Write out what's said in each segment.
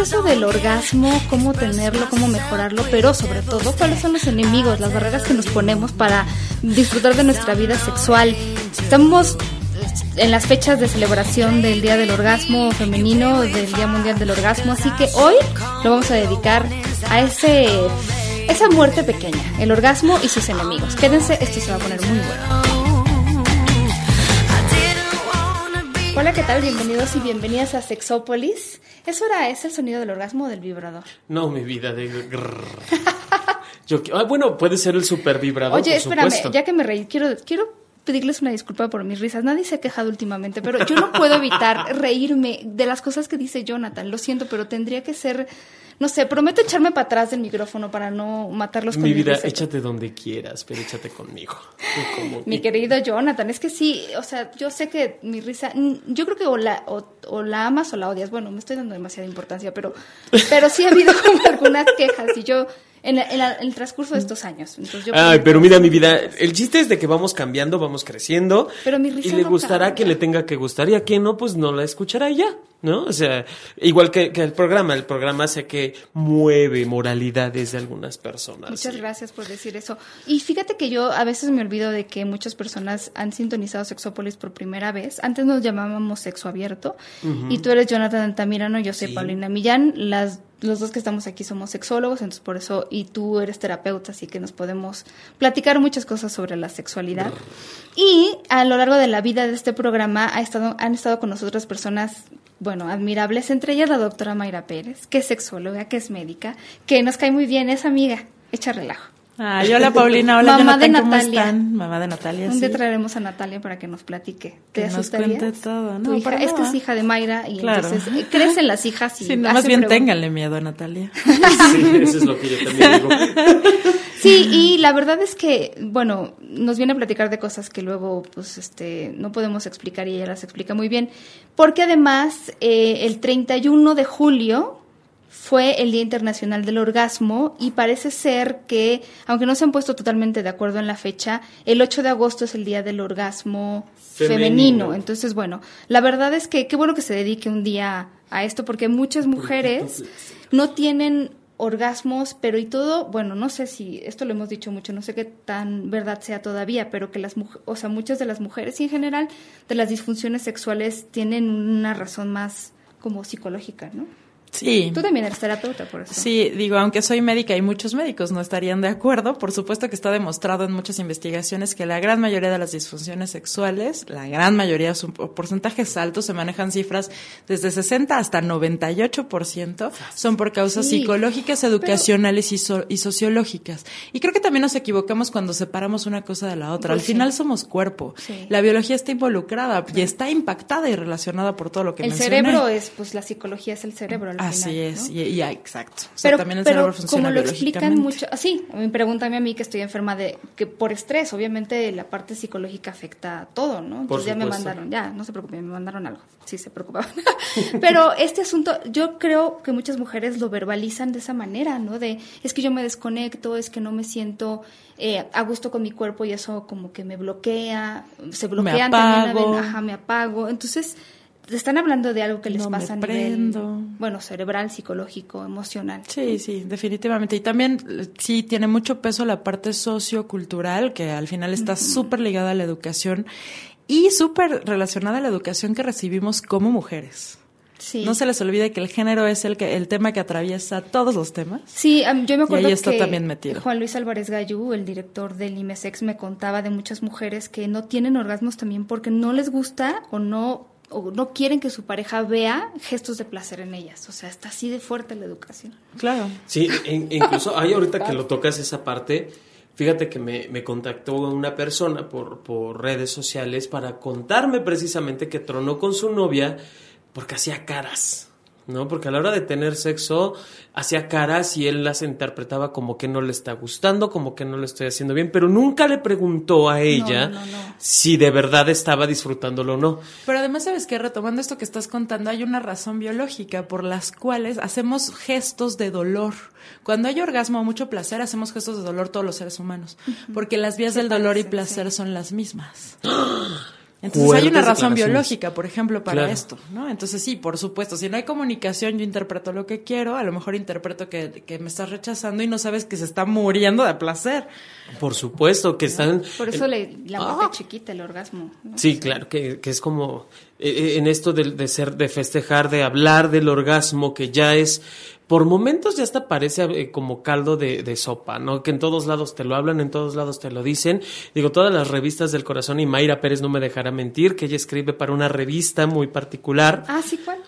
eso del orgasmo? ¿Cómo tenerlo? ¿Cómo mejorarlo? Pero sobre todo, ¿cuáles son los enemigos, las barreras que nos ponemos para disfrutar de nuestra vida sexual? Estamos en las fechas de celebración del Día del Orgasmo Femenino, del Día Mundial del Orgasmo, así que hoy lo vamos a dedicar a ese esa muerte pequeña, el orgasmo y sus enemigos. Quédense, esto se va a poner muy bueno. Hola, ¿qué tal? Bienvenidos y bienvenidas a Sexópolis. ¿Eso era, es el sonido del orgasmo del vibrador? No, mi vida, de... Yo, ah, bueno, puede ser el super vibrador. Oye, espérame, ya que me reí, quiero, quiero pedirles una disculpa por mis risas. Nadie se ha quejado últimamente, pero yo no puedo evitar reírme de las cosas que dice Jonathan. Lo siento, pero tendría que ser, no sé, prometo echarme para atrás del micrófono para no matarlos con mi vida. échate donde quieras, pero échate conmigo. mi querido Jonathan, es que sí, o sea, yo sé que mi risa, yo creo que o la, o, la amas o la odias. Bueno, me estoy dando demasiada importancia, pero, pero sí ha habido como algunas quejas y yo en, el transcurso de estos años. Ay, pero mira, mi vida, el chiste es de que vamos cambiando, vamos creciendo. Pero mi risa Y le gustará que le tenga que gustar y a quien no, pues no la escuchará ya, ¿no? O sea, igual que, el programa, el programa sé que mueve moralidades de algunas personas. Muchas gracias por decir eso. Y fíjate que yo a veces me olvido de que muchas personas han sintonizado Sexópolis por primera vez. Antes nos llamábamos Sexo Abierto y tú eres Jonathan Altamirano, yo soy Paulina Millán. Las los dos que estamos aquí somos sexólogos, entonces por eso, y tú eres terapeuta, así que nos podemos platicar muchas cosas sobre la sexualidad. Y a lo largo de la vida de este programa ha estado, han estado con nosotros personas, bueno, admirables, entre ellas la doctora Mayra Pérez, que es sexóloga, que es médica, que nos cae muy bien, es amiga, echa relajo. Ah, hola Paulina, hola Mamá de Natalia. Mamá de Natalia. Un día traeremos a Natalia para que nos platique. ¿Te que nos cuente todo, ¿no? es que es hija de Mayra y entonces eh, crecen las hijas y sí, más bien ténganle miedo a Natalia. Sí, eso es lo que yo también digo. Sí, y la verdad es que, bueno, nos viene a platicar de cosas que luego, pues, este, no podemos explicar y ella las explica muy bien, porque además eh, el 31 de julio fue el Día Internacional del Orgasmo y parece ser que, aunque no se han puesto totalmente de acuerdo en la fecha, el 8 de agosto es el Día del Orgasmo femenino. Entonces, bueno, la verdad es que qué bueno que se dedique un día a esto porque muchas mujeres no tienen orgasmos, pero y todo, bueno, no sé si esto lo hemos dicho mucho, no sé qué tan verdad sea todavía, pero que las o sea, muchas de las mujeres y en general de las disfunciones sexuales tienen una razón más como psicológica, ¿no? Sí. Tú también eres terapeuta, por eso. Sí, digo, aunque soy médica y muchos médicos no estarían de acuerdo, por supuesto que está demostrado en muchas investigaciones que la gran mayoría de las disfunciones sexuales, la gran mayoría, son porcentajes altos, se manejan cifras desde 60 hasta 98%, son por causas psicológicas, educacionales y, y, sociológicas. Y creo que también nos equivocamos cuando separamos una cosa de la otra. Al pues final somos cuerpo. La biología está involucrada y está impactada y relacionada por todo lo que El cerebro es, pues la psicología es el cerebro. Así es, y, exacto. pero, también el cerebro funciona como lo explican mucho, así, pregúntame a mí que estoy enferma de que por estrés, obviamente la parte psicológica afecta a todo, ¿no? Entonces ya me mandaron, ya, no se preocupen, me mandaron algo. Sí, se preocupaban. pero este asunto, yo creo que muchas mujeres lo verbalizan de esa manera, ¿no? De es que yo me desconecto, es que no me siento eh, a gusto con mi cuerpo y eso como que me bloquea, se bloquean también, ajá, me apago. Entonces, están hablando de algo que les pasa a nivel, bueno, cerebral, psicológico, emocional. Sí, sí, definitivamente. Y también sí tiene mucho peso la parte sociocultural, que al final está súper ligada a la educación y súper relacionada a la educación que recibimos como mujeres. Sí. No se les olvide que el género es el que el tema que atraviesa todos los temas. Sí, yo me acuerdo y ahí está también metido. Juan Luis Álvarez Gallú, el director del IMESEX, me contaba de muchas mujeres que no tienen orgasmos también porque no les gusta o no o no quieren que su pareja vea gestos de placer en ellas. O sea, está así de fuerte la educación. Claro. Sí, incluso hay ahorita que lo tocas esa parte. Fíjate que me, me contactó una persona por, por redes sociales para contarme precisamente que tronó con su novia porque hacía caras. ¿No? Porque a la hora de tener sexo hacía caras y él las interpretaba como que no le está gustando, como que no le estoy haciendo bien, pero nunca le preguntó a ella si de verdad estaba disfrutándolo o no. Pero además, ¿sabes que Retomando esto que estás contando, hay una razón biológica por las cuales hacemos gestos de dolor. Cuando hay orgasmo o mucho placer, hacemos gestos de dolor todos los seres humanos, porque las vías del dolor y placer son las mismas. Entonces hay una razón biológica, por ejemplo, para esto, ¿no? Entonces sí, por supuesto, si no hay comunicación, yo interpreto lo que quiero, a lo mejor interpreto que, que me estás rechazando y no sabes que se está muriendo de placer. Por supuesto, que están... Por eso le, la ¡Ah! chiquita, el orgasmo. Sí, claro, que, que, es como eh, eh, en esto de, de, ser, de festejar, de hablar del orgasmo, que ya es por momentos ya hasta parece eh, como caldo de, sopa, ¿no? Que en todos lados te lo hablan, en todos lados te lo dicen. Digo, todas las revistas del corazón y Mayra Pérez no me dejará mentir, que ella escribe para una revista muy particular. Ah, sí, ¿cuál?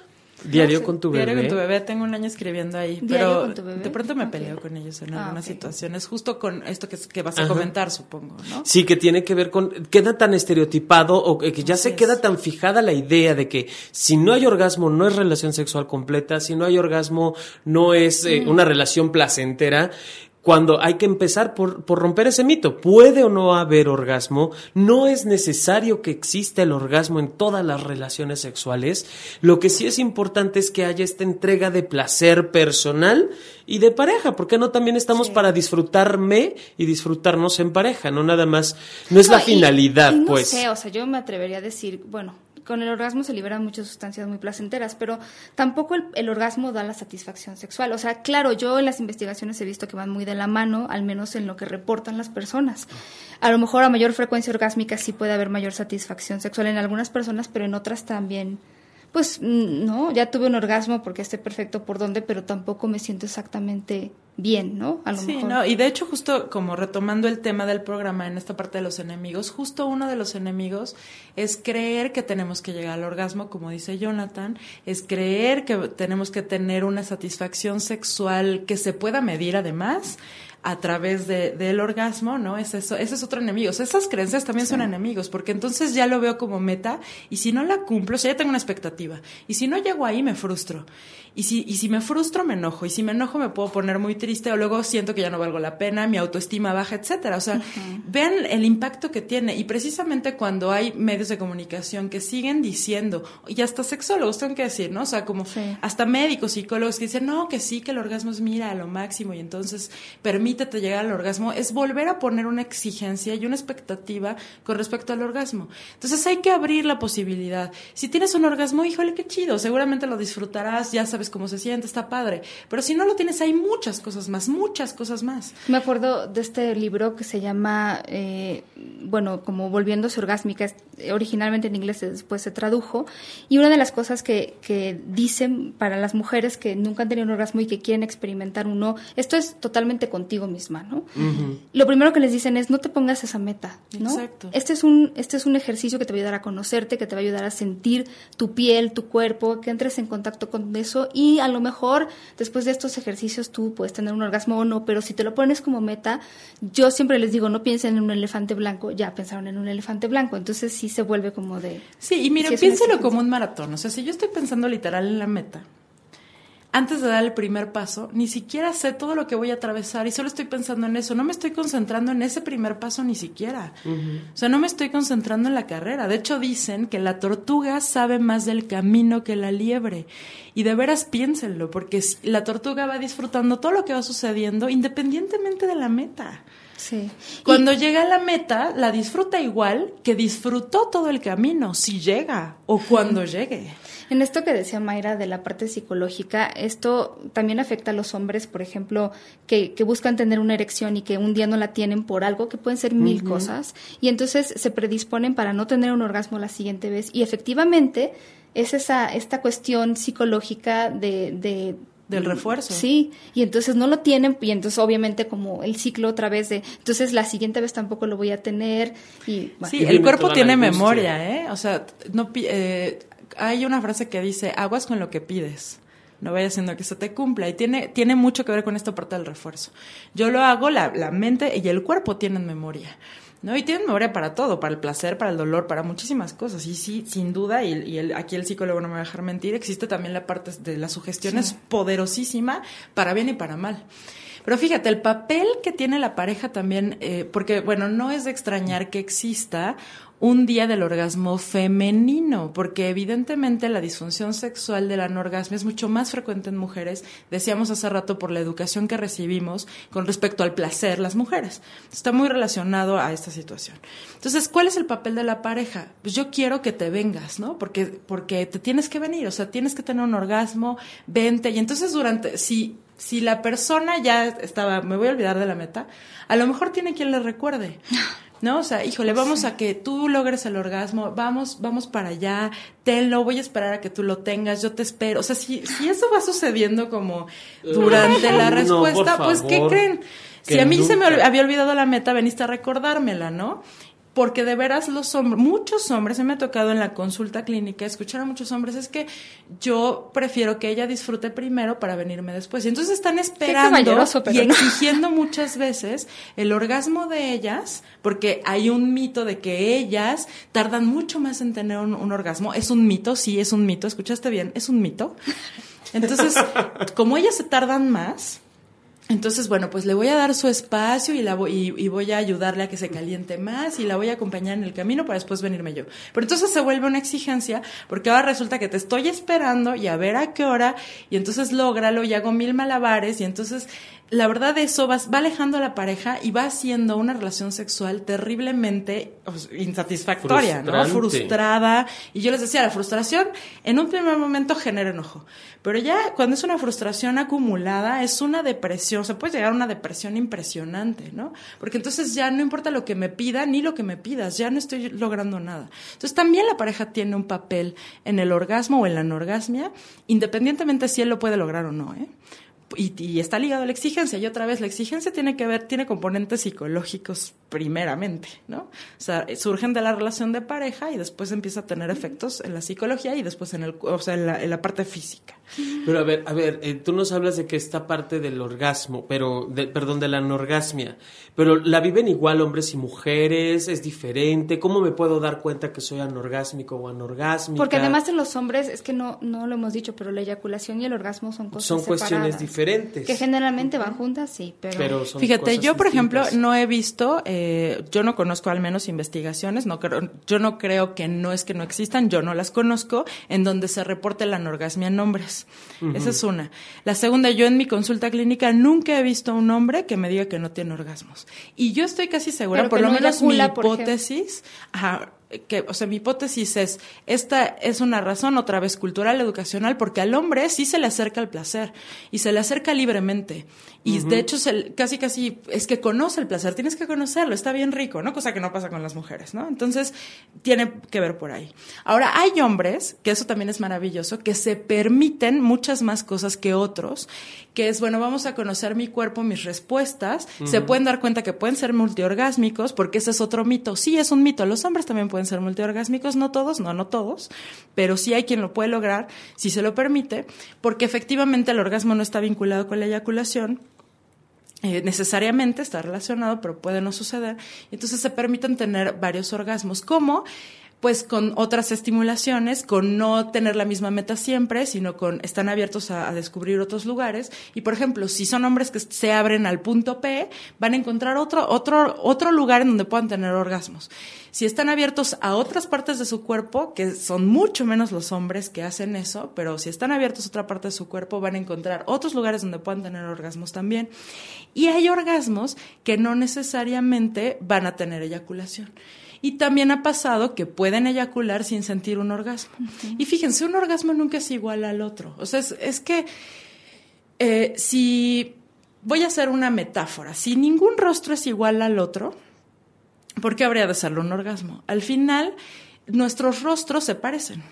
Diario con tu bebé. Diario con tu bebé, tengo un año escribiendo ahí. pero de pronto me peleo con ellos en ah, algunas situaciones, justo con esto que, que vas a comentar, supongo, ¿no? Sí, que tiene que ver con. Queda tan estereotipado o que ya se queda tan fijada la idea de que si no hay orgasmo no es relación sexual completa, si no hay orgasmo no es eh, mm. una relación placentera cuando hay que empezar por, por, romper ese mito. Puede o no haber orgasmo, no es necesario que exista el orgasmo en todas las relaciones sexuales. Lo que sí es importante es que haya esta entrega de placer personal y de pareja, porque no también estamos para disfrutarme y disfrutarnos en pareja, no nada más, no es la finalidad, no pues. Sé, o sea, yo me atrevería a decir, bueno, con el orgasmo se liberan muchas sustancias muy placenteras, pero tampoco el, orgasmo da la satisfacción sexual. O sea, claro, yo en las investigaciones he visto que van muy de la mano, al menos en lo que reportan las personas. A lo mejor a mayor frecuencia orgásmica sí puede haber mayor satisfacción sexual en algunas personas, pero en otras también pues mm, no, ya tuve un orgasmo porque esté perfecto por dónde, pero tampoco me siento exactamente bien, ¿no? A lo sí, no, y de hecho justo como retomando el tema del programa en esta parte de los enemigos, justo uno de los enemigos es creer que tenemos que llegar al orgasmo, como dice Jonathan, es creer que tenemos que tener una satisfacción sexual que se pueda medir además, a través de, del orgasmo, ¿no? Es eso, ese es otro enemigo. esas creencias también son enemigos, porque entonces ya lo veo como meta y si no la cumplo, o sea, ya tengo una expectativa. Y si no llego ahí, me frustro. Y si, y si me frustro, me enojo. Y si me enojo, me puedo poner muy triste o luego siento que ya no valgo la pena, mi autoestima baja, etcétera. O sea, vean el impacto que tiene. Y precisamente cuando hay medios de comunicación que siguen diciendo, y hasta sexólogos, tengo que decir, ¿no? O sea, como hasta médicos, psicólogos que dicen, no, que sí, que el orgasmo es mira a lo máximo y entonces permítete llegar al orgasmo, es volver a poner una exigencia y una expectativa con respecto al orgasmo. Entonces hay que abrir la posibilidad. Si tienes un orgasmo, híjole, qué chido, seguramente lo disfrutarás, ya sabes cómo se siente, está padre. Pero si no lo tienes, hay muchas cosas más, muchas cosas más. Me acuerdo de este libro que se llama, eh, bueno, como Volviéndose Orgásmica, originalmente en inglés después se tradujo, y una de las cosas que, que dicen para las mujeres que nunca han tenido un orgasmo y que quieren experimentar uno, esto es totalmente contigo misma, ¿no? Lo primero que les dicen es, no te pongas esa meta, ¿no? Exacto. Este es, un, este es un ejercicio que te va a ayudar a conocerte, que te va a ayudar a sentir tu piel, tu cuerpo, que entres en contacto con eso y a lo mejor después de estos ejercicios tú puedes tener un orgasmo o no, pero si te lo pones como meta, yo siempre les digo, no piensen en un elefante blanco, ya pensaron en un elefante blanco, entonces sí se vuelve como de... Sí, y mira, piénselo como un maratón, o sea, si yo estoy pensando literal en la meta, antes de dar el primer paso, ni siquiera sé todo lo que voy a atravesar y solo estoy pensando en eso. No me estoy concentrando en ese primer paso ni siquiera. O sea, no me estoy concentrando en la carrera. De hecho, dicen que la tortuga sabe más del camino que la liebre. Y de veras piénsenlo, porque la tortuga va disfrutando todo lo que va sucediendo independientemente de la meta. Sí. Cuando llega a la meta, la disfruta igual que disfrutó todo el camino, si llega o cuando llegue. En esto que decía Mayra de la parte psicológica, esto también afecta a los hombres, por ejemplo, que, buscan tener una erección y que un día no la tienen por algo, que pueden ser mil cosas, y entonces se predisponen para no tener un orgasmo la siguiente vez. Y efectivamente es esa, esta cuestión psicológica de, del refuerzo. Sí, y entonces no lo tienen y entonces obviamente como el ciclo otra vez de, entonces la siguiente vez tampoco lo voy a tener y Sí, el cuerpo tiene memoria, ¿eh? O sea, no eh, hay una frase que dice, aguas con lo que pides. No vaya siendo que se te cumpla. Y tiene, tiene mucho que ver con esta parte del refuerzo. Yo lo hago, la, la mente y el cuerpo tienen memoria. ¿no? Y tienen memoria para todo, para el placer, para el dolor, para muchísimas cosas. Y sí, sin duda, y, y aquí el psicólogo no me va a dejar mentir, existe también la parte de la sugestión es poderosísima para bien y para mal. Pero fíjate, el papel que tiene la pareja también, eh, porque bueno, no es de extrañar que exista un día del orgasmo femenino, porque evidentemente la disfunción sexual de la anorgasmia es mucho más frecuente en mujeres, decíamos hace rato por la educación que recibimos con respecto al placer las mujeres. Está muy relacionado a esta situación. Entonces, ¿cuál es el papel de la pareja? Pues yo quiero que te vengas, ¿no? Porque, porque te tienes que venir, o sea, tienes que tener un orgasmo, vente. Y entonces durante, si si la persona ya estaba, me voy a olvidar de la meta, a lo mejor tiene quien le recuerde. ¿No? O sea, híjole, vamos a que tú logres el orgasmo, vamos, vamos para allá, tenlo, voy a esperar a que tú lo tengas, yo te espero. O sea, si, si eso va sucediendo como durante la respuesta, pues, ¿qué creen? Si a mí se me había olvidado la meta, veniste a recordármela, ¿no? Porque de veras los hombres, muchos hombres, se me ha tocado en la consulta clínica escuchar a muchos hombres, es que yo prefiero que ella disfrute primero para venirme después. Y entonces están esperando y exigiendo muchas veces el orgasmo de ellas, porque hay un mito de que ellas tardan mucho más en tener un, un orgasmo. Es un mito, sí, es un mito, escuchaste bien, es un mito. Entonces, como ellas se tardan más, entonces, bueno, pues le voy a dar su espacio y, la voy, y, voy a ayudarle a que se caliente más y la voy a acompañar en el camino para después venirme yo. Pero entonces se vuelve una exigencia porque ahora resulta que te estoy esperando y a ver a qué hora y entonces lógralo y hago mil malabares y entonces la verdad eso va, va, alejando a la pareja y va haciendo una relación sexual terriblemente insatisfactoria, ¿no? Frustrada. Y yo les decía, la frustración en un primer momento genera enojo, pero ya cuando es una frustración acumulada es una depresión, o sea, puede llegar a una depresión impresionante, ¿no? Porque entonces ya no importa lo que me pida ni lo que me pidas, ya no estoy logrando nada. Entonces también la pareja tiene un papel en el orgasmo o en la anorgasmia, independientemente si él lo puede lograr o no, ¿eh? Y, está ligado a la exigencia. Y otra vez, la exigencia tiene que ver, tiene componentes psicológicos primeramente, ¿no? O sea, surgen de la relación de pareja y después empieza a tener efectos en la psicología y después en el, o sea, en la, parte física. Pero a ver, a ver, eh, tú nos hablas de que esta parte del orgasmo, pero, de, perdón, de la anorgasmia, pero la viven igual hombres y mujeres, es diferente. ¿Cómo me puedo dar cuenta que soy anorgásmico o anorgásmica? Porque además en los hombres, es que no, no lo hemos dicho, pero la eyaculación y el orgasmo son cosas Son cuestiones diferentes. Que generalmente van juntas, sí, pero... Fíjate, yo por ejemplo no he visto... Eh, eh, yo no conozco al menos investigaciones, no creo, yo no creo que no es que no existan, yo no las conozco, en donde se reporte la anorgasmia en hombres. Esa es una. La segunda, yo en mi consulta clínica nunca he visto a un hombre que me diga que no tiene orgasmos. Y yo estoy casi segura, por lo menos mi hipótesis, que, o sea, mi hipótesis es, esta es una razón otra vez cultural, educacional, porque al hombre sí se le acerca el placer y se le acerca libremente. Y de hecho, casi, casi es que conoce el placer, tienes que conocerlo, está bien rico, ¿no? Cosa que no pasa con las mujeres, ¿no? Entonces, tiene que ver por ahí. Ahora, hay hombres, que eso también es maravilloso, que se permiten muchas más cosas que otros, que es, bueno, vamos a conocer mi cuerpo, mis respuestas, se pueden dar cuenta que pueden ser multiorgásmicos, porque ese es otro mito. Sí, es un mito, los hombres también pueden ser multiorgásmicos, no todos, no, no todos, pero sí hay quien lo puede lograr, si se lo permite, porque efectivamente el orgasmo no está vinculado con la eyaculación, eh, necesariamente está relacionado, pero puede no suceder. Entonces se permiten tener varios orgasmos, como pues con otras estimulaciones, con no tener la misma meta siempre, sino con están abiertos a, descubrir otros lugares. Y por ejemplo, si son hombres que se abren al punto P, van a encontrar otro, otro, otro lugar en donde puedan tener orgasmos. Si están abiertos a otras partes de su cuerpo, que son mucho menos los hombres que hacen eso, pero si están abiertos a otra parte de su cuerpo, van a encontrar otros lugares donde puedan tener orgasmos también. Y hay orgasmos que no necesariamente van a tener eyaculación. Y también ha pasado que pueden eyacular sin sentir un orgasmo. Y fíjense, un orgasmo nunca es igual al otro. O sea, es, que eh, si voy a hacer una metáfora, si ningún rostro es igual al otro, ¿por qué habría de serlo un orgasmo? Al final, nuestros rostros se parecen,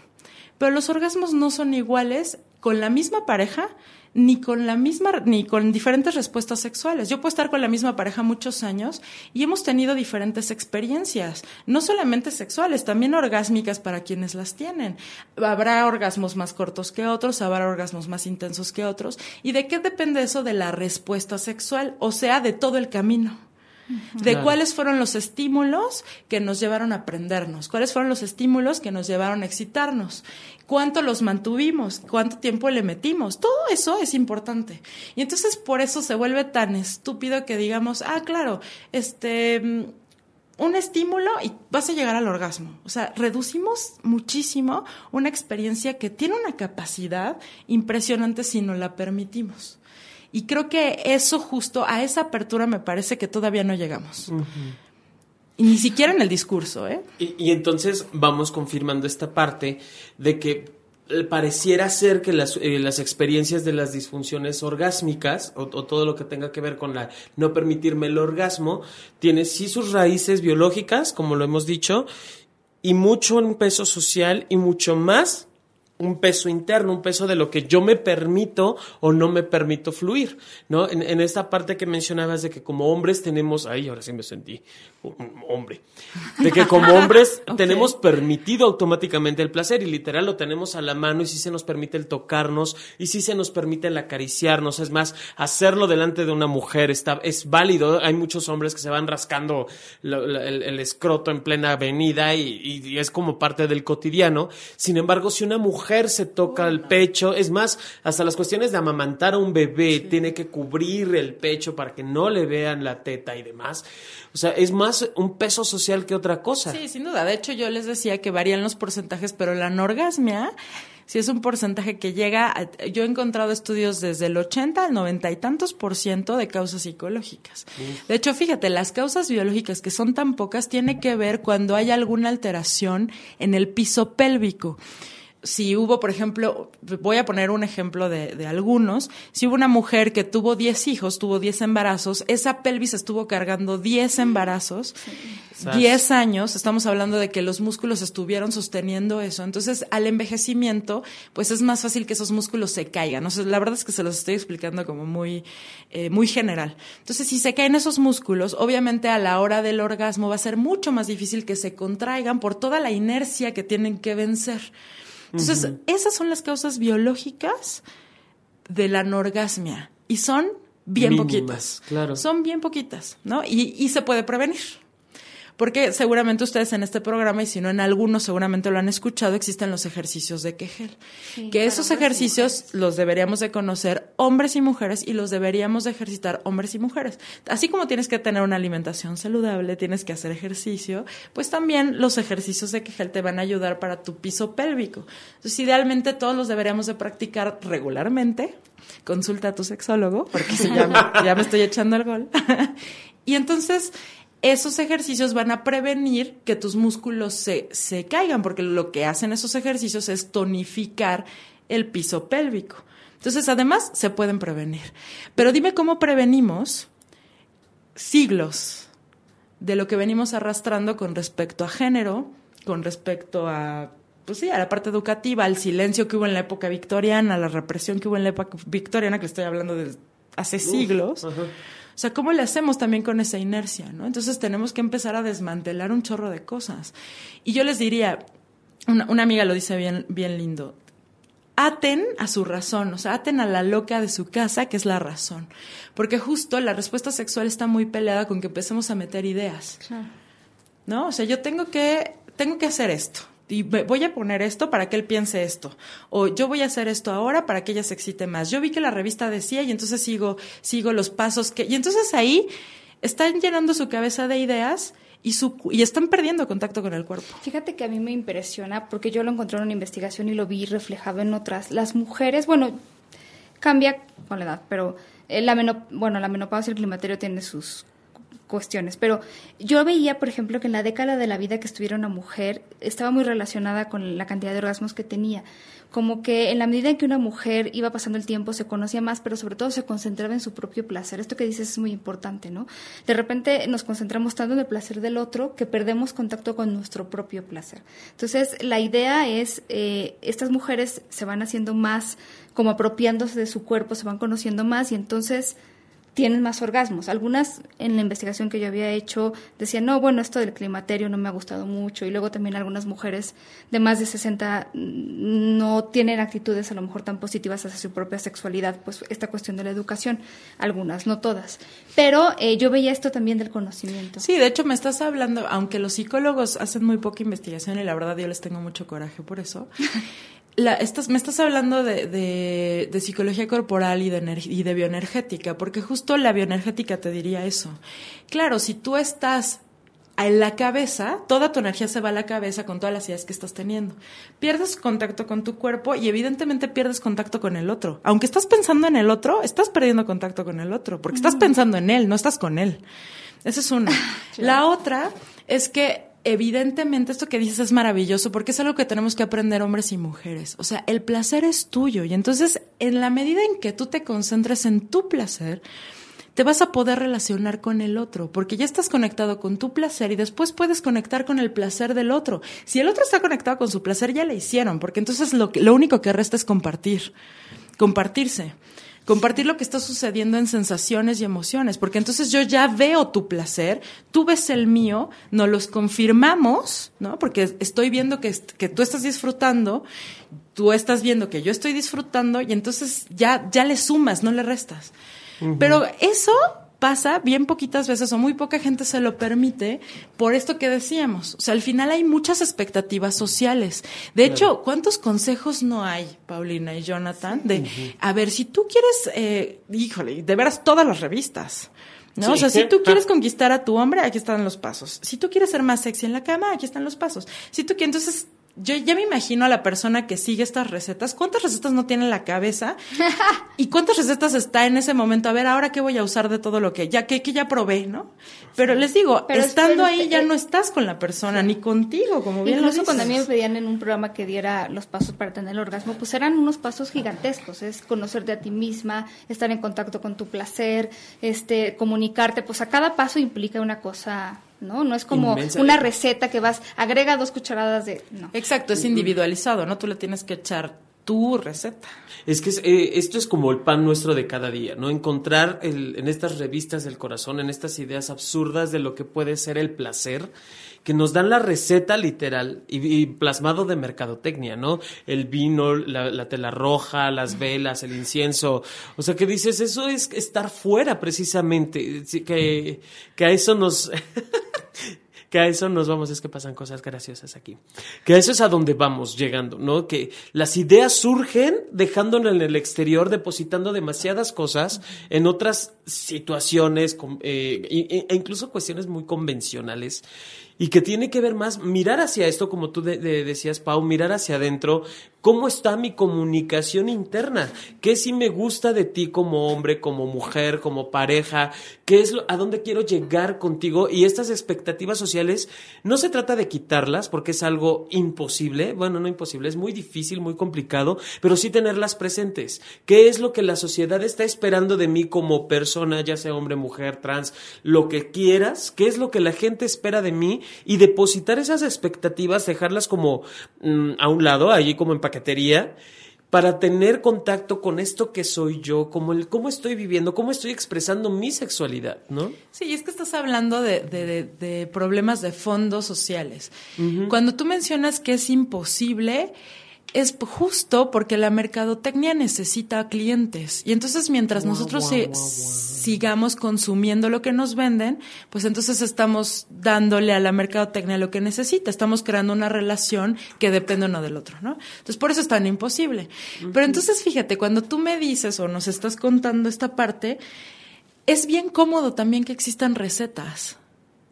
pero los orgasmos no son iguales con la misma pareja ni con la misma, ni con diferentes respuestas sexuales. Yo puedo estar con la misma pareja muchos años y hemos tenido diferentes experiencias, no solamente sexuales, también orgásmicas para quienes las tienen. Habrá orgasmos más cortos que otros, habrá orgasmos más intensos que otros. ¿Y de qué depende eso? De la respuesta sexual, o sea, de todo el camino. De cuáles fueron los estímulos que nos llevaron a aprendernos, cuáles fueron los estímulos que nos llevaron a excitarnos, cuánto los mantuvimos, cuánto tiempo le metimos, todo eso es importante. Y entonces por eso se vuelve tan estúpido que digamos, ah, claro, este mm, un estímulo y vas a llegar al orgasmo. O sea, reducimos muchísimo una experiencia que tiene una capacidad impresionante si no la permitimos. Y creo que eso justo, a esa apertura me parece que todavía no llegamos. Y ni siquiera en el discurso, ¿eh? Y, entonces vamos confirmando esta parte de que eh, pareciera ser que las, eh, las, experiencias de las disfunciones orgásmicas o, o, todo lo que tenga que ver con la no permitirme el orgasmo tiene sí sus raíces biológicas, como lo hemos dicho, y mucho un peso social y mucho más un peso interno, un peso de lo que yo me permito o no me permito fluir, ¿no? En, esta parte que mencionabas de que como hombres tenemos, ay, ahora sí me sentí un hombre, de que como hombres tenemos permitido automáticamente el placer y literal lo tenemos a la mano y sí se nos permite el tocarnos y sí se nos permite el acariciarnos, es más, hacerlo delante de una mujer está, es válido, hay muchos hombres que se van rascando el, escroto en plena avenida y, y es como parte del cotidiano, sin embargo, si una mujer se toca el pecho, es más, hasta las cuestiones de amamantar a un bebé, tiene que cubrir el pecho para que no le vean la teta y demás. O sea, es más un peso social que otra cosa. Sí, sin duda. De hecho, yo les decía que varían los porcentajes, pero la anorgasmia si es un porcentaje que llega, yo he encontrado estudios desde el 80 al 90 y tantos por ciento de causas psicológicas. De hecho, fíjate, las causas biológicas que son tan pocas tiene que ver cuando hay alguna alteración en el piso pélvico si hubo, por ejemplo, voy a poner un ejemplo de, de algunos, si hubo una mujer que tuvo 10 hijos, tuvo 10 embarazos, esa pelvis estuvo cargando 10 embarazos, 10 años, estamos hablando de que los músculos estuvieron sosteniendo eso. Entonces, al envejecimiento, pues es más fácil que esos músculos se caigan. O sea, la verdad es que se los estoy explicando como muy, eh, muy general. Entonces, si se caen esos músculos, obviamente a la hora del orgasmo va a ser mucho más difícil que se contraigan por toda la inercia que tienen que vencer. Entonces, esas son las causas biológicas de la anorgasmia y son bien poquitas. Claro. Son bien poquitas, ¿no? Y, y se puede prevenir. Porque seguramente ustedes en este programa, y si no en algunos seguramente lo han escuchado, existen los ejercicios de Kegel. que esos ejercicios los deberíamos de conocer hombres y mujeres y los deberíamos de ejercitar hombres y mujeres. Así como tienes que tener una alimentación saludable, tienes que hacer ejercicio, pues también los ejercicios de Kegel te van a ayudar para tu piso pélvico. Entonces, idealmente todos los deberíamos de practicar regularmente. Consulta a tu sexólogo, porque si ya, ya me estoy echando el gol. y entonces, esos ejercicios van a prevenir que tus músculos se, se caigan, porque lo que hacen esos ejercicios es tonificar el piso pélvico. Entonces, además, se pueden prevenir. Pero dime cómo prevenimos siglos de lo que venimos arrastrando con respecto a género, con respecto a, pues sí, a la parte educativa, al silencio que hubo en la época victoriana, a la represión que hubo en la época victoriana, que estoy hablando de hace siglos. Sea, ¿cómo le hacemos también con esa inercia? ¿no? Entonces tenemos que empezar a desmantelar un chorro de cosas. Y yo les diría, una, amiga lo dice bien, bien lindo, aten a su razón, o sea, aten a la loca de su casa, que es la razón. Porque justo la respuesta sexual está muy peleada con que empecemos a meter ideas. ¿No? O sea, yo tengo que, tengo que hacer esto y voy a poner esto para que él piense esto. O yo voy a hacer esto ahora para que ella se excite más. Yo vi que la revista decía y entonces sigo, sigo los pasos que. Y entonces ahí están llenando su cabeza de ideas y, su, y están perdiendo contacto con el cuerpo. Fíjate que a mí me impresiona porque yo lo encontré en una investigación y lo vi reflejado en otras. Las mujeres, bueno, cambia con la edad, pero eh, la bueno, la menopausia y el climaterio tienen sus cuestiones. Pero yo veía, por ejemplo, que en la década de la vida que estuviera una mujer estaba muy relacionada con la cantidad de orgasmos que tenía. Como que en la medida en que una mujer iba pasando el tiempo se conocía más, pero sobre todo se concentraba en su propio placer. Esto que dices es muy importante, ¿no? De repente nos concentramos tanto en el placer del otro que perdemos contacto con nuestro propio placer. Entonces, la idea es, eh, estas mujeres se van haciendo más como apropiándose de su cuerpo, se van conociendo más y entonces tienen más orgasmos. Algunas en la investigación que yo había hecho decían, no, bueno, esto del climaterio no me ha gustado mucho. Y luego también algunas mujeres de más de 60 no tienen actitudes a lo mejor tan positivas hacia su propia sexualidad, pues esta cuestión de la educación, algunas, no todas. Pero eh, yo veía esto también del conocimiento. Sí, de hecho me estás hablando, aunque los psicólogos hacen muy poca investigación y la verdad yo les tengo mucho coraje por eso. La, estás, me estás hablando de, de, psicología corporal y de, y de bioenergética, porque justo la bioenergética te diría eso. Claro, si tú estás en la cabeza, toda tu energía se va a la cabeza con todas las ideas que estás teniendo. Pierdes contacto con tu cuerpo y evidentemente pierdes contacto con el otro. Aunque estás pensando en el otro, estás perdiendo contacto con el otro, porque estás pensando en él, no estás con él. Esa es una. La otra es que evidentemente esto que dices es maravilloso porque es algo que tenemos que aprender hombres y mujeres. O sea, el placer es tuyo y entonces en la medida en que tú te concentres en tu placer, te vas a poder relacionar con el otro, porque ya estás conectado con tu placer y después puedes conectar con el placer del otro. Si el otro está conectado con su placer, ya le hicieron, porque entonces lo, lo único que resta es compartir, compartirse compartir lo que está sucediendo en sensaciones y emociones, porque entonces yo ya veo tu placer, tú ves el mío, nos los confirmamos, ¿no? Porque estoy viendo que, que tú estás disfrutando, tú estás viendo que yo estoy disfrutando y entonces ya, ya le sumas, no le restas. Pero eso pasa bien poquitas veces o muy poca gente se lo permite por esto que decíamos. O sea, al final hay muchas expectativas sociales. De hecho, ¿cuántos consejos no hay, Paulina y Jonathan? De, a ver, si tú quieres, eh, híjole, de veras todas las revistas. ¿No? O sea, si tú quieres conquistar a tu hombre, aquí están los pasos. Si tú quieres ser más sexy en la cama, aquí están los pasos. Si tú quieres, entonces yo ya me imagino a la persona que sigue estas recetas. ¿Cuántas recetas no tiene en la cabeza? ¿Y cuántas recetas está en ese momento? A ver, ahora qué voy a usar de todo lo que ya que, que ya probé, ¿no? Pero les digo, estando ahí ya no estás con la persona ni contigo, como bien Incluso cuando a mí me pedían en un programa que diera los pasos para tener el orgasmo, pues eran unos pasos gigantescos, es conocerte a ti misma, estar en contacto con tu placer, este comunicarte, pues a cada paso implica una cosa ¿no? No es como una receta que vas, agrega dos cucharadas de... No. Exacto, es individualizado, ¿no? Tú le tienes que echar tu receta. Es que eh, esto es como el pan nuestro de cada día, ¿no? Encontrar en estas revistas del corazón, en estas ideas absurdas de lo que puede ser el placer, que nos dan la receta literal y, plasmado de mercadotecnia, ¿no? El vino, la, tela roja, las velas, el incienso. O sea, que dices, eso es estar fuera precisamente, que, que a eso nos... que a eso nos vamos, es que pasan cosas graciosas aquí. Que a eso es a donde vamos llegando, ¿no? Que las ideas surgen dejándonos en el exterior, depositando demasiadas cosas en otras situaciones eh, e incluso cuestiones muy convencionales y que tiene que ver más mirar hacia esto, como tú decías, Pau, mirar hacia adentro, cómo está mi comunicación interna, qué sí me gusta de ti como hombre, como mujer, como pareja, qué es lo, a dónde quiero llegar contigo y estas expectativas sociales no se trata de quitarlas porque es algo imposible, bueno, no imposible, es muy difícil, muy complicado, pero sí tenerlas presentes. ¿Qué es lo que la sociedad está esperando de mí como persona, ya sea hombre, mujer, trans, lo que quieras? ¿Qué es lo que la gente espera de mí? y depositar esas expectativas, dejarlas como mm, a un lado, allí como en paquetería, para tener contacto con esto que soy yo, como el cómo estoy viviendo, cómo estoy expresando mi sexualidad, ¿no? Sí, es que estás hablando de, de, problemas de fondos sociales. Cuando tú mencionas que es imposible, es justo porque la mercadotecnia necesita clientes. Y entonces mientras nosotros sigamos consumiendo lo que nos venden, pues entonces estamos dándole a la mercadotecnia lo que necesita. Estamos creando una relación que depende uno del otro, ¿no? Entonces por eso es tan imposible. Pero entonces fíjate, cuando tú me dices o nos estás contando esta parte, es bien cómodo también que existan recetas.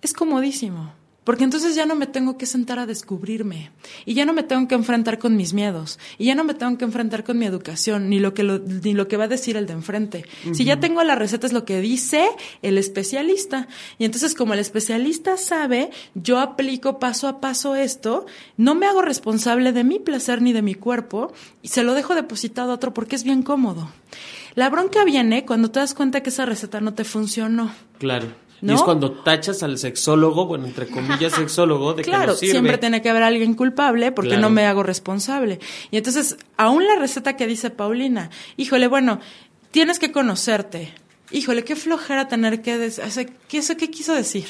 Es comodísimo porque entonces ya no me tengo que sentar a descubrirme y ya no me tengo que enfrentar con mis miedos y ya no me tengo que enfrentar con mi educación ni lo que ni lo que va a decir el de enfrente. Si ya tengo la receta es lo que dice el especialista y entonces como el especialista sabe, yo aplico paso a paso esto, no me hago responsable de mi placer ni de mi cuerpo y se lo dejo depositado a otro porque es bien cómodo. La bronca viene cuando te das cuenta que esa receta no te funcionó. Claro. Y es cuando tachas al sexólogo, bueno, entre comillas, sexólogo, de claro, que no siempre tiene que haber alguien culpable porque no me hago responsable. Y entonces, aún la receta que dice Paulina, híjole, bueno, tienes que conocerte, híjole, qué flojera tener que decir, o sea, ¿qué, eso, ¿qué quiso decir?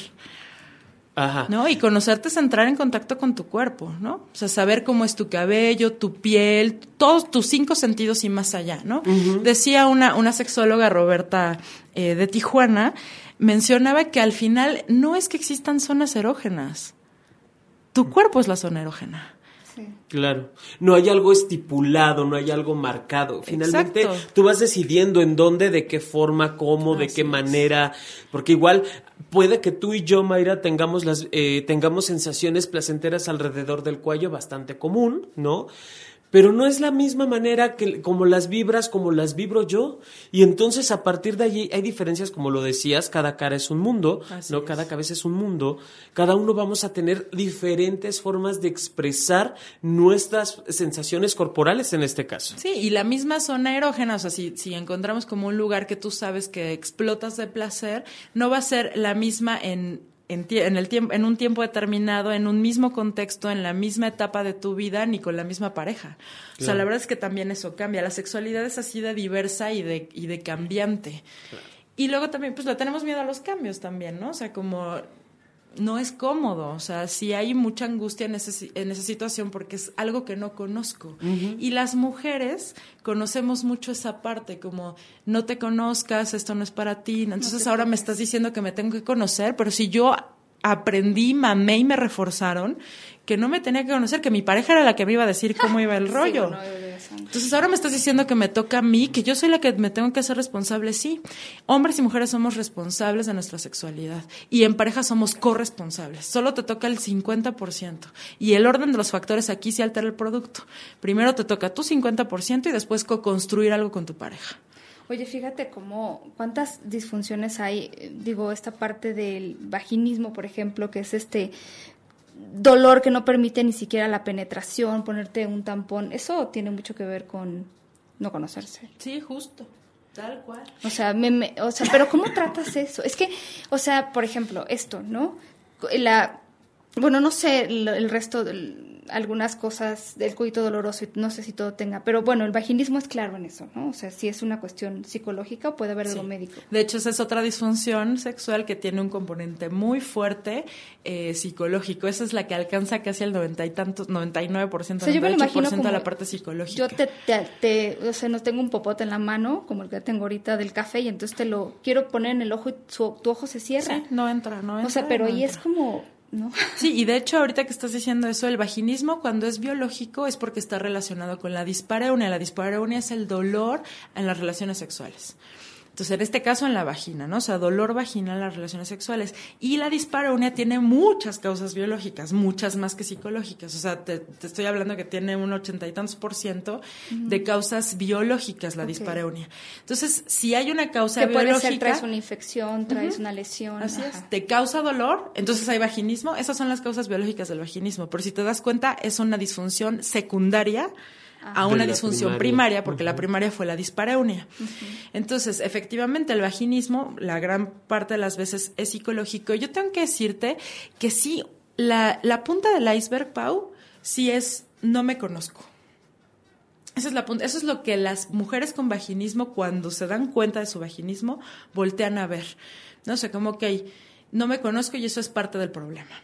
Ajá. ¿No? Y conocerte es entrar en contacto con tu cuerpo, ¿no? O sea, saber cómo es tu cabello, tu piel, todos tus cinco sentidos y más allá, ¿no? Decía una, una sexóloga, Roberta eh, de Tijuana, mencionaba que al final no es que existan zonas erógenas, tu cuerpo es la zona erógena. Claro, no hay algo estipulado, no hay algo marcado. Finalmente tú vas decidiendo en dónde, de qué forma, cómo, de qué manera, porque igual puede que tú y yo, Mayra, tengamos las eh, tengamos sensaciones placenteras alrededor del cuello bastante común, ¿no? Pero no es la misma manera que como las vibras, como las vibro yo. Y entonces a partir de allí hay diferencias, como lo decías, cada cara es un mundo, ¿no? Cada cabeza es un mundo. Cada uno vamos a tener diferentes formas de expresar nuestras sensaciones corporales en este caso. Sí, y la misma zona erógena, o sea, si, si encontramos como un lugar que tú sabes que explotas de placer, no va a ser la misma en en, el tiempo, en un tiempo determinado, en un mismo contexto, en la misma etapa de tu vida, ni con la misma pareja. O sea, la verdad es que también eso cambia. La sexualidad es así de diversa y de, y de cambiante. Y luego también, pues le tenemos miedo a los cambios también, ¿no? O sea, como no es cómodo, o sea, sí hay mucha angustia en, en esa situación porque es algo que no conozco. Y las mujeres conocemos mucho esa parte, como no te conozcas, esto no es para ti, entonces ahora me estás diciendo que me tengo que conocer, pero si yo aprendí, mamé y me reforzaron que no me tenía que conocer, que mi pareja era la que me iba a decir cómo iba el rollo. Entonces ahora me estás diciendo que me toca a mí, que yo soy la que me tengo que hacer responsable, sí. Hombres y mujeres somos responsables de nuestra sexualidad y en pareja somos corresponsables. Solo te toca el 50% y el orden de los factores aquí se altera el producto. Primero te toca tu 50% y después co-construir algo con tu pareja. Oye, fíjate cómo, cuántas disfunciones hay, digo, esta parte del vaginismo, por ejemplo, que es este dolor que no permite ni siquiera la penetración, ponerte un tampón, eso tiene mucho que ver con no conocerse. Sí, justo. Tal cual. O sea, me, o sea, pero ¿cómo tratas eso? Es que, o sea, por ejemplo, esto, ¿no? La, bueno, no sé el, resto del algunas cosas del coito doloroso y no sé si todo tenga, pero bueno, el vaginismo es claro en eso, ¿no? O sea, si es una cuestión psicológica puede haber algo médico. De hecho, esa es otra disfunción sexual que tiene un componente muy fuerte eh, psicológico. Esa es la que alcanza casi el noventa y tantos, 99%, o de la parte psicológica. Yo te, te, o sea, no tengo un popote en la mano, como el que tengo ahorita del café, y entonces te lo quiero poner en el ojo y tu ojo se cierra. Sí, no entra, no entra. O sea, pero ahí es como ¿no? Sí, y de hecho ahorita que estás diciendo eso, el vaginismo cuando es biológico es porque está relacionado con la dispareunia. La dispareunia es el dolor en las relaciones sexuales. Entonces, en este caso en la vagina, ¿no? O sea, dolor vaginal en las relaciones sexuales. Y la dispareunia tiene muchas causas biológicas, muchas más que psicológicas. O sea, te, estoy hablando que tiene un ochenta y tantos por ciento de causas biológicas la dispareunia. Entonces, si hay una causa biológica... Puede ser, traes una infección, traes una lesión. Así es. Te causa dolor, entonces hay vaginismo. Esas son las causas biológicas del vaginismo. Pero si te das cuenta, es una disfunción secundaria a una disfunción primaria, porque la primaria fue la dispareunia. Entonces, efectivamente, el vaginismo, la gran parte de las veces es psicológico. Yo tengo que decirte que sí, la, la punta del iceberg, Pau, sí es no me conozco. Esa es la punta, eso es lo que las mujeres con vaginismo, cuando se dan cuenta de su vaginismo, voltean a ver. No sé, como que no me conozco y eso es parte del problema.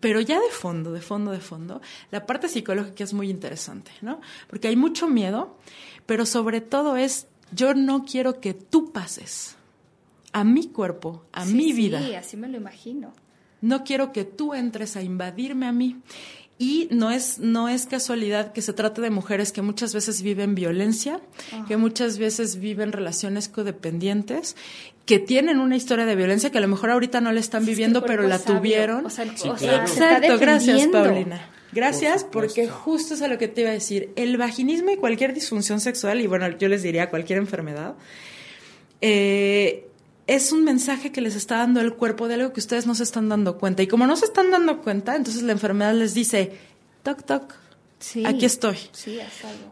Pero ya de fondo, de fondo, de fondo, la parte psicológica es muy interesante, ¿no? Porque hay mucho miedo, pero sobre todo es, yo no quiero que tú pases a mi cuerpo, a mi vida. Sí, así me lo imagino. No quiero que tú entres a invadirme a mí. Y no es, no es casualidad que se trate de mujeres que muchas veces viven violencia, que muchas veces viven relaciones codependientes, que tienen una historia de violencia que a lo mejor ahorita no la están viviendo, pero la tuvieron. O sea, Exacto, gracias Paulina. Gracias, porque justo es a lo que te iba a decir. El vaginismo y cualquier disfunción sexual, y bueno, yo les diría cualquier enfermedad, eh, es un mensaje que les está dando el cuerpo de algo que ustedes no se están dando cuenta. Y como no se están dando cuenta, entonces la enfermedad les dice, toc, toc, aquí estoy. Sí,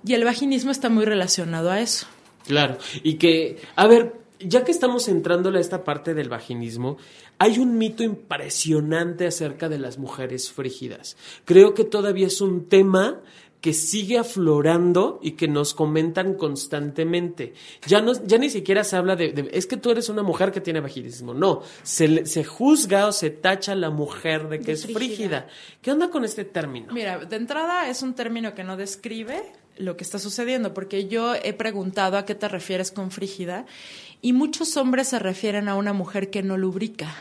Y el vaginismo está muy relacionado a eso. Claro, y que, a ver, ya que estamos entrándole a esta parte del vaginismo, hay un mito impresionante acerca de las mujeres frígidas. Creo que todavía es un tema que sigue aflorando y que nos comentan constantemente. Ya, no, ya ni siquiera se habla de, es que tú eres una mujer que tiene vaginismo. No, se, se juzga o se tacha a la mujer de que es frígida. ¿Qué onda con este término? Mira, de entrada es un término que no describe lo que está sucediendo, porque yo he preguntado a qué te refieres con frígida y muchos hombres se refieren a una mujer que no lubrica,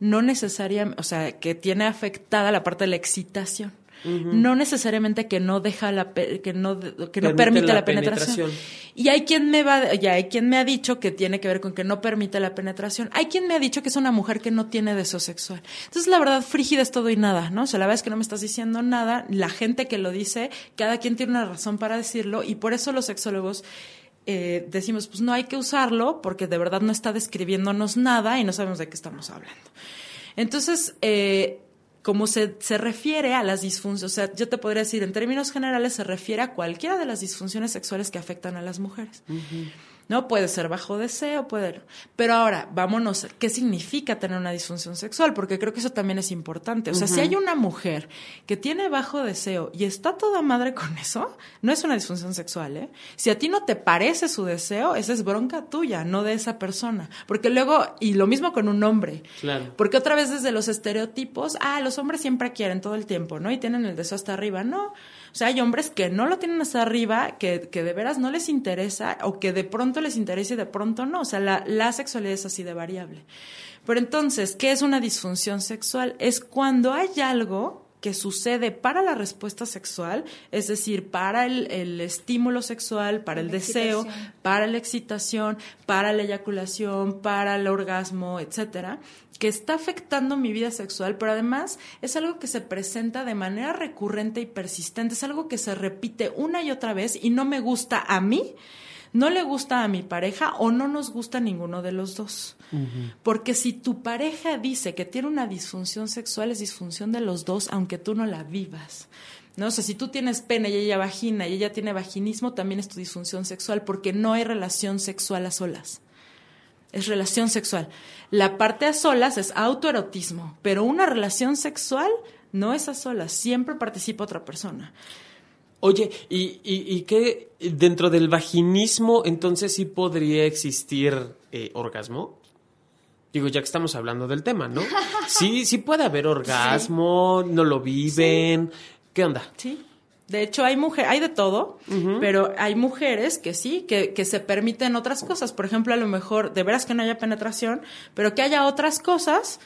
no necesariamente, o sea, que tiene afectada la parte de la excitación no necesariamente que no deja la que no que no permite la, penetración. Y hay quien me va ya hay quien me ha dicho que tiene que ver con que no permite la penetración. Hay quien me ha dicho que es una mujer que no tiene deseo sexual. Entonces, la verdad, frígida es todo y nada, ¿no? O sea, la verdad es que no me estás diciendo nada, la gente que lo dice, cada quien tiene una razón para decirlo y por eso los sexólogos eh, decimos, pues no hay que usarlo porque de verdad no está describiéndonos nada y no sabemos de qué estamos hablando. Entonces, eh, como se, se refiere a las disfunciones, o sea, yo te podría decir, en términos generales, se refiere a cualquiera de las disfunciones sexuales que afectan a las mujeres. ¿No? Puede ser bajo deseo, puede... Pero ahora, vámonos, ¿qué significa tener una disfunción sexual? Porque creo que eso también es importante. O sea, si hay una mujer que tiene bajo deseo y está toda madre con eso, no es una disfunción sexual, ¿eh? Si a ti no te parece su deseo, esa es bronca tuya, no de esa persona. Porque luego, y lo mismo con un hombre. Claro. Porque otra vez desde los estereotipos, ah, los hombres siempre quieren todo el tiempo, ¿no? Y tienen el deseo hasta arriba. No, o sea, hay hombres que no lo tienen hasta arriba, que, que de veras no les interesa o que de pronto les interesa y de pronto no. O sea, la, la sexualidad es así de variable. Pero entonces, ¿qué es una disfunción sexual? Es cuando hay algo que sucede para la respuesta sexual, es decir, para el, estímulo sexual, para el deseo, para la excitación, para la eyaculación, para el orgasmo, etcétera, que está afectando mi vida sexual, pero además es algo que se presenta de manera recurrente y persistente, es algo que se repite una y otra vez y no me gusta a mí, no le gusta a mi pareja o no nos gusta ninguno de los dos. Porque si tu pareja dice que tiene una disfunción sexual, es disfunción de los dos, aunque tú no la vivas. ¿no? O sea, si tú tienes pene y ella vagina y ella tiene vaginismo, también es tu disfunción sexual, porque no hay relación sexual a solas es relación sexual. La parte a solas es autoerotismo, pero una relación sexual no es a solas, siempre participa otra persona. Oye, ¿y, y, qué dentro del vaginismo entonces sí podría existir eh, orgasmo? Digo, ya que estamos hablando del tema, ¿no? Sí, sí puede haber orgasmo, no lo viven. ¿Qué onda? Sí. De hecho, hay mujeres, hay de todo, pero hay mujeres que sí, que, que se permiten otras cosas. Por ejemplo, a lo mejor, de veras que no haya penetración, pero que haya otras cosas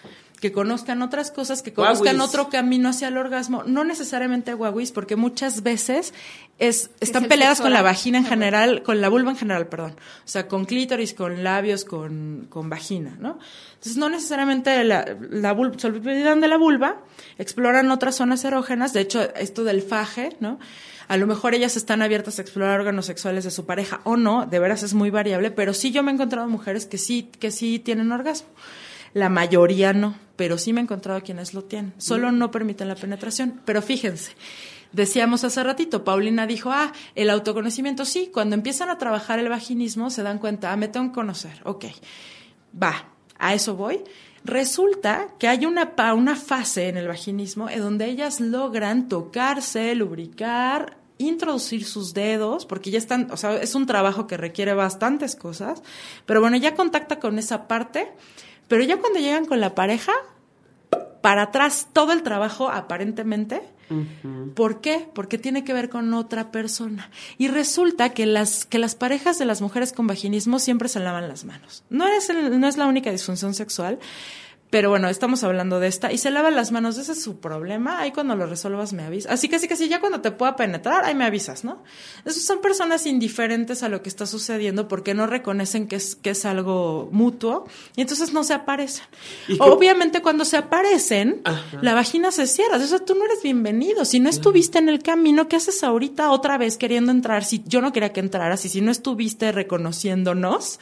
que conozcan otras cosas, que conozcan otro camino hacia el orgasmo, no necesariamente guaguis, porque muchas veces es, están peleadas con la vagina en general, con la vulva en general, perdón. O sea, con clítoris, con labios, con, con vagina, ¿no? Entonces, no necesariamente la, la vulva, se olvidan de la vulva, exploran otras zonas erógenas, de hecho, esto del faje, ¿no? A lo mejor ellas están abiertas a explorar órganos sexuales de su pareja o no, de veras es muy variable, pero sí yo me he encontrado mujeres que sí, que sí tienen orgasmo. La mayoría no, pero sí me he encontrado quienes lo tienen. Solo no permiten la penetración. Pero fíjense, decíamos hace ratito, Paulina dijo, ah, el autoconocimiento, sí, cuando empiezan a trabajar el vaginismo se dan cuenta, ah, me tengo que conocer, ok, va, a eso voy. Resulta que hay una, una fase en el vaginismo en donde ellas logran tocarse, lubricar, introducir sus dedos, porque ya están, o sea, es un trabajo que requiere bastantes cosas, pero bueno, ya contacta con esa parte pero ya cuando llegan con la pareja, para atrás todo el trabajo aparentemente. ¿Por qué? Porque tiene que ver con otra persona. Y resulta que las, que las parejas de las mujeres con vaginismo siempre se lavan las manos. No es, no es la única disfunción sexual, pero bueno, estamos hablando de esta y se lava las manos, ese es su problema. Ahí cuando lo resuelvas me avisas. Así que así que sí, ya cuando te pueda penetrar, ahí me avisas, ¿no? Esos son personas indiferentes a lo que está sucediendo porque no reconocen que es, que es algo mutuo y entonces no se aparecen. Obviamente cuando se aparecen, la vagina se cierra. O sea, tú no eres bienvenido. Si no estuviste en el camino, ¿qué haces ahorita otra vez queriendo entrar? Si yo no quería que entraras y si no estuviste reconociéndonos,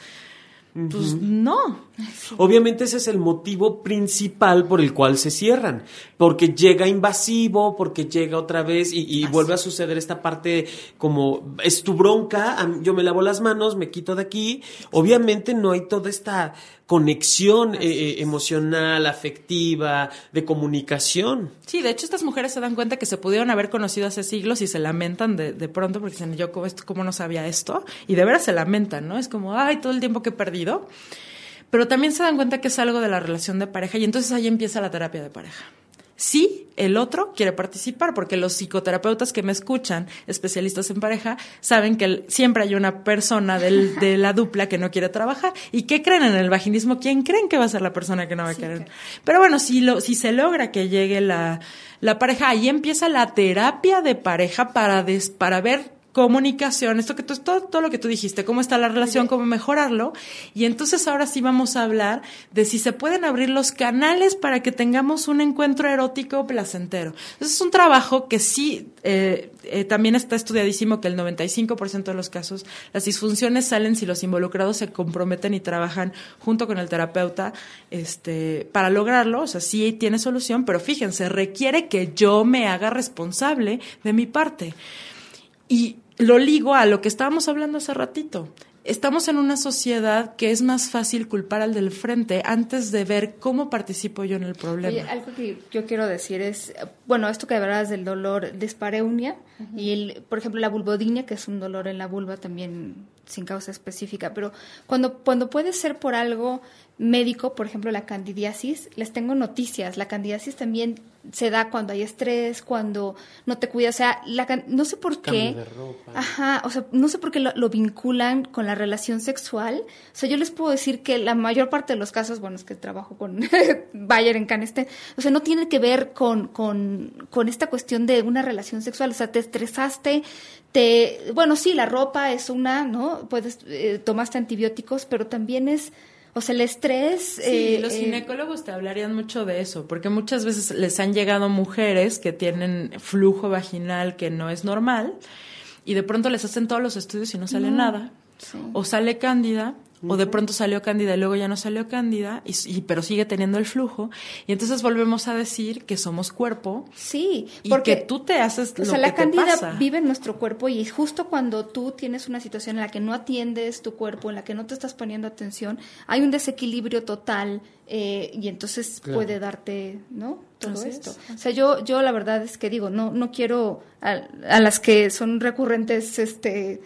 pues no. Obviamente ese es el motivo principal por el cual se cierran, porque llega invasivo, porque llega otra vez y, vuelve a suceder esta parte como es tu bronca, yo me lavo las manos, me quito de aquí. Obviamente no hay toda esta conexión eh, eh, emocional, afectiva, de comunicación. Sí, de hecho estas mujeres se dan cuenta que se pudieron haber conocido hace siglos y se lamentan de, de pronto porque dicen, yo cómo no sabía esto, y de veras se lamentan, ¿no? Es como, ay, todo el tiempo que he perdido. Pero también se dan cuenta que es algo de la relación de pareja y entonces ahí empieza la terapia de pareja sí el otro quiere participar, porque los psicoterapeutas que me escuchan, especialistas en pareja, saben que siempre hay una persona de la dupla que no quiere trabajar. ¿Y qué creen en el vaginismo? ¿Quién creen que va a ser la persona que no va a querer? Pero bueno, si, lo, si se logra que llegue la, la pareja, ahí empieza la terapia de pareja para, des, para ver comunicación, esto que tú, todo, todo lo que tú dijiste, cómo está la relación, cómo mejorarlo. Y entonces ahora sí vamos a hablar de si se pueden abrir los canales para que tengamos un encuentro erótico placentero. Entonces es un trabajo que sí, eh, eh, también está estudiadísimo que el 95% de los casos las disfunciones salen si los involucrados se comprometen y trabajan junto con el terapeuta este, para lograrlo. O sea, sí tiene solución, pero fíjense, requiere que yo me haga responsable de mi parte. Y lo ligo a lo que estábamos hablando hace ratito. Estamos en una sociedad que es más fácil culpar al del frente antes de ver cómo participo yo en el problema. algo que yo quiero decir es, bueno, esto que hablabas del dolor dispareunia y, el, por ejemplo, la vulvodinia, que es un dolor en la vulva también sin causa específica, pero cuando, cuando puede ser por algo médico, por ejemplo, la candidiasis, les tengo noticias. La candidiasis también se da cuando hay estrés, cuando no te cuidas. O sea, la, no sé por qué. Ajá, o sea, no sé por qué lo, vinculan con la relación sexual. O sea, yo les puedo decir que la mayor parte de los casos, bueno, es que trabajo con Bayer en Caneste, o sea, no tiene que ver con, con, con esta cuestión de una relación sexual. O sea, te estresaste, te. Bueno, sí, la ropa es una, ¿no? Puedes, eh, tomaste antibióticos, pero también es o sea, el estrés... Sí, eh, los eh, ginecólogos te hablarían mucho de eso, porque muchas veces les han llegado mujeres que tienen flujo vaginal que no es normal y de pronto les hacen todos los estudios y no sale nada. O sale cándida o de pronto salió cándida y luego ya no salió cándida, y, pero sigue teniendo el flujo. Y entonces volvemos a decir que somos cuerpo. Sí, y porque tú te haces o sea, la cándida vive en nuestro cuerpo y justo cuando tú tienes una situación en la que no atiendes tu cuerpo, en la que no te estás poniendo atención, hay un desequilibrio total eh, y entonces puede darte, ¿no? Todo esto. O sea, yo, yo la verdad es que digo, no, no quiero a, a las que son recurrentes, este,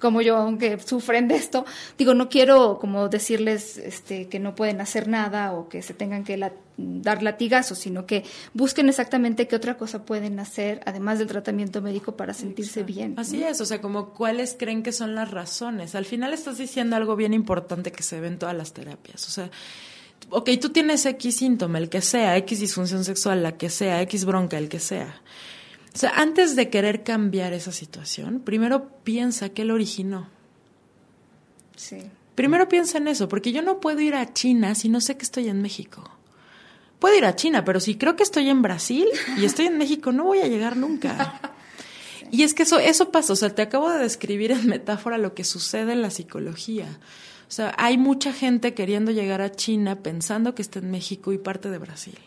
como yo, aunque sufren de esto, digo, no quiero como decirles este, que no pueden hacer nada o que se tengan que dar latigazos, sino que busquen exactamente qué otra cosa pueden hacer, además del tratamiento médico, para sentirse bien. Así es, o sea, como cuáles creen que son las razones. Al final estás diciendo algo bien importante que se ve en todas las terapias, o sea, ok, tú tienes X síntoma, el que sea, X disfunción sexual, la que sea, X bronca, el que sea o sea, antes de querer cambiar esa situación, primero piensa qué lo originó. Sí. Primero piensa en eso, porque yo no puedo ir a China si no sé que estoy en México. Puedo ir a China, pero si creo que estoy en Brasil y estoy en México, no voy a llegar nunca. Y es que eso, eso pasa, o sea, te acabo de describir en metáfora lo que sucede en la psicología. O sea, hay mucha gente queriendo llegar a China pensando que está en México y parte de Brasil.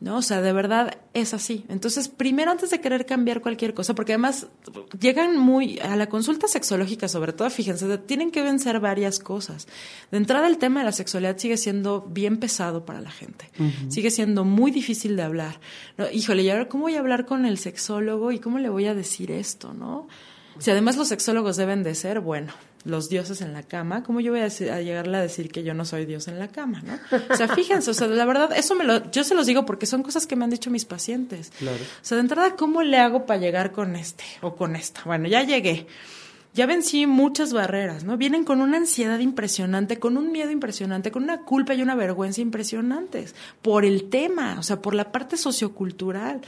¿No? O sea, de verdad es así. Entonces, primero antes de querer cambiar cualquier cosa, porque además llegan muy a la consulta sexológica, sobre todo, fíjense, tienen que vencer varias cosas. De entrada, el tema de la sexualidad sigue siendo bien pesado para la gente. Sigue siendo muy difícil de hablar. ¿no? Híjole, ¿y ahora cómo voy a hablar con el sexólogo y cómo le voy a decir esto, no? Si además los sexólogos deben de ser, bueno, los dioses en la cama, ¿cómo yo voy a, llegarle a decir que yo no soy dios en la cama, no? O sea, fíjense, o sea, la verdad, eso me lo, yo se los digo porque son cosas que me han dicho mis pacientes. Claro. O sea, de entrada, ¿cómo le hago para llegar con este o con esta? Bueno, ya llegué. Ya vencí muchas barreras, ¿no? Vienen con una ansiedad impresionante, con un miedo impresionante, con una culpa y una vergüenza impresionantes por el tema, o sea, por la parte sociocultural.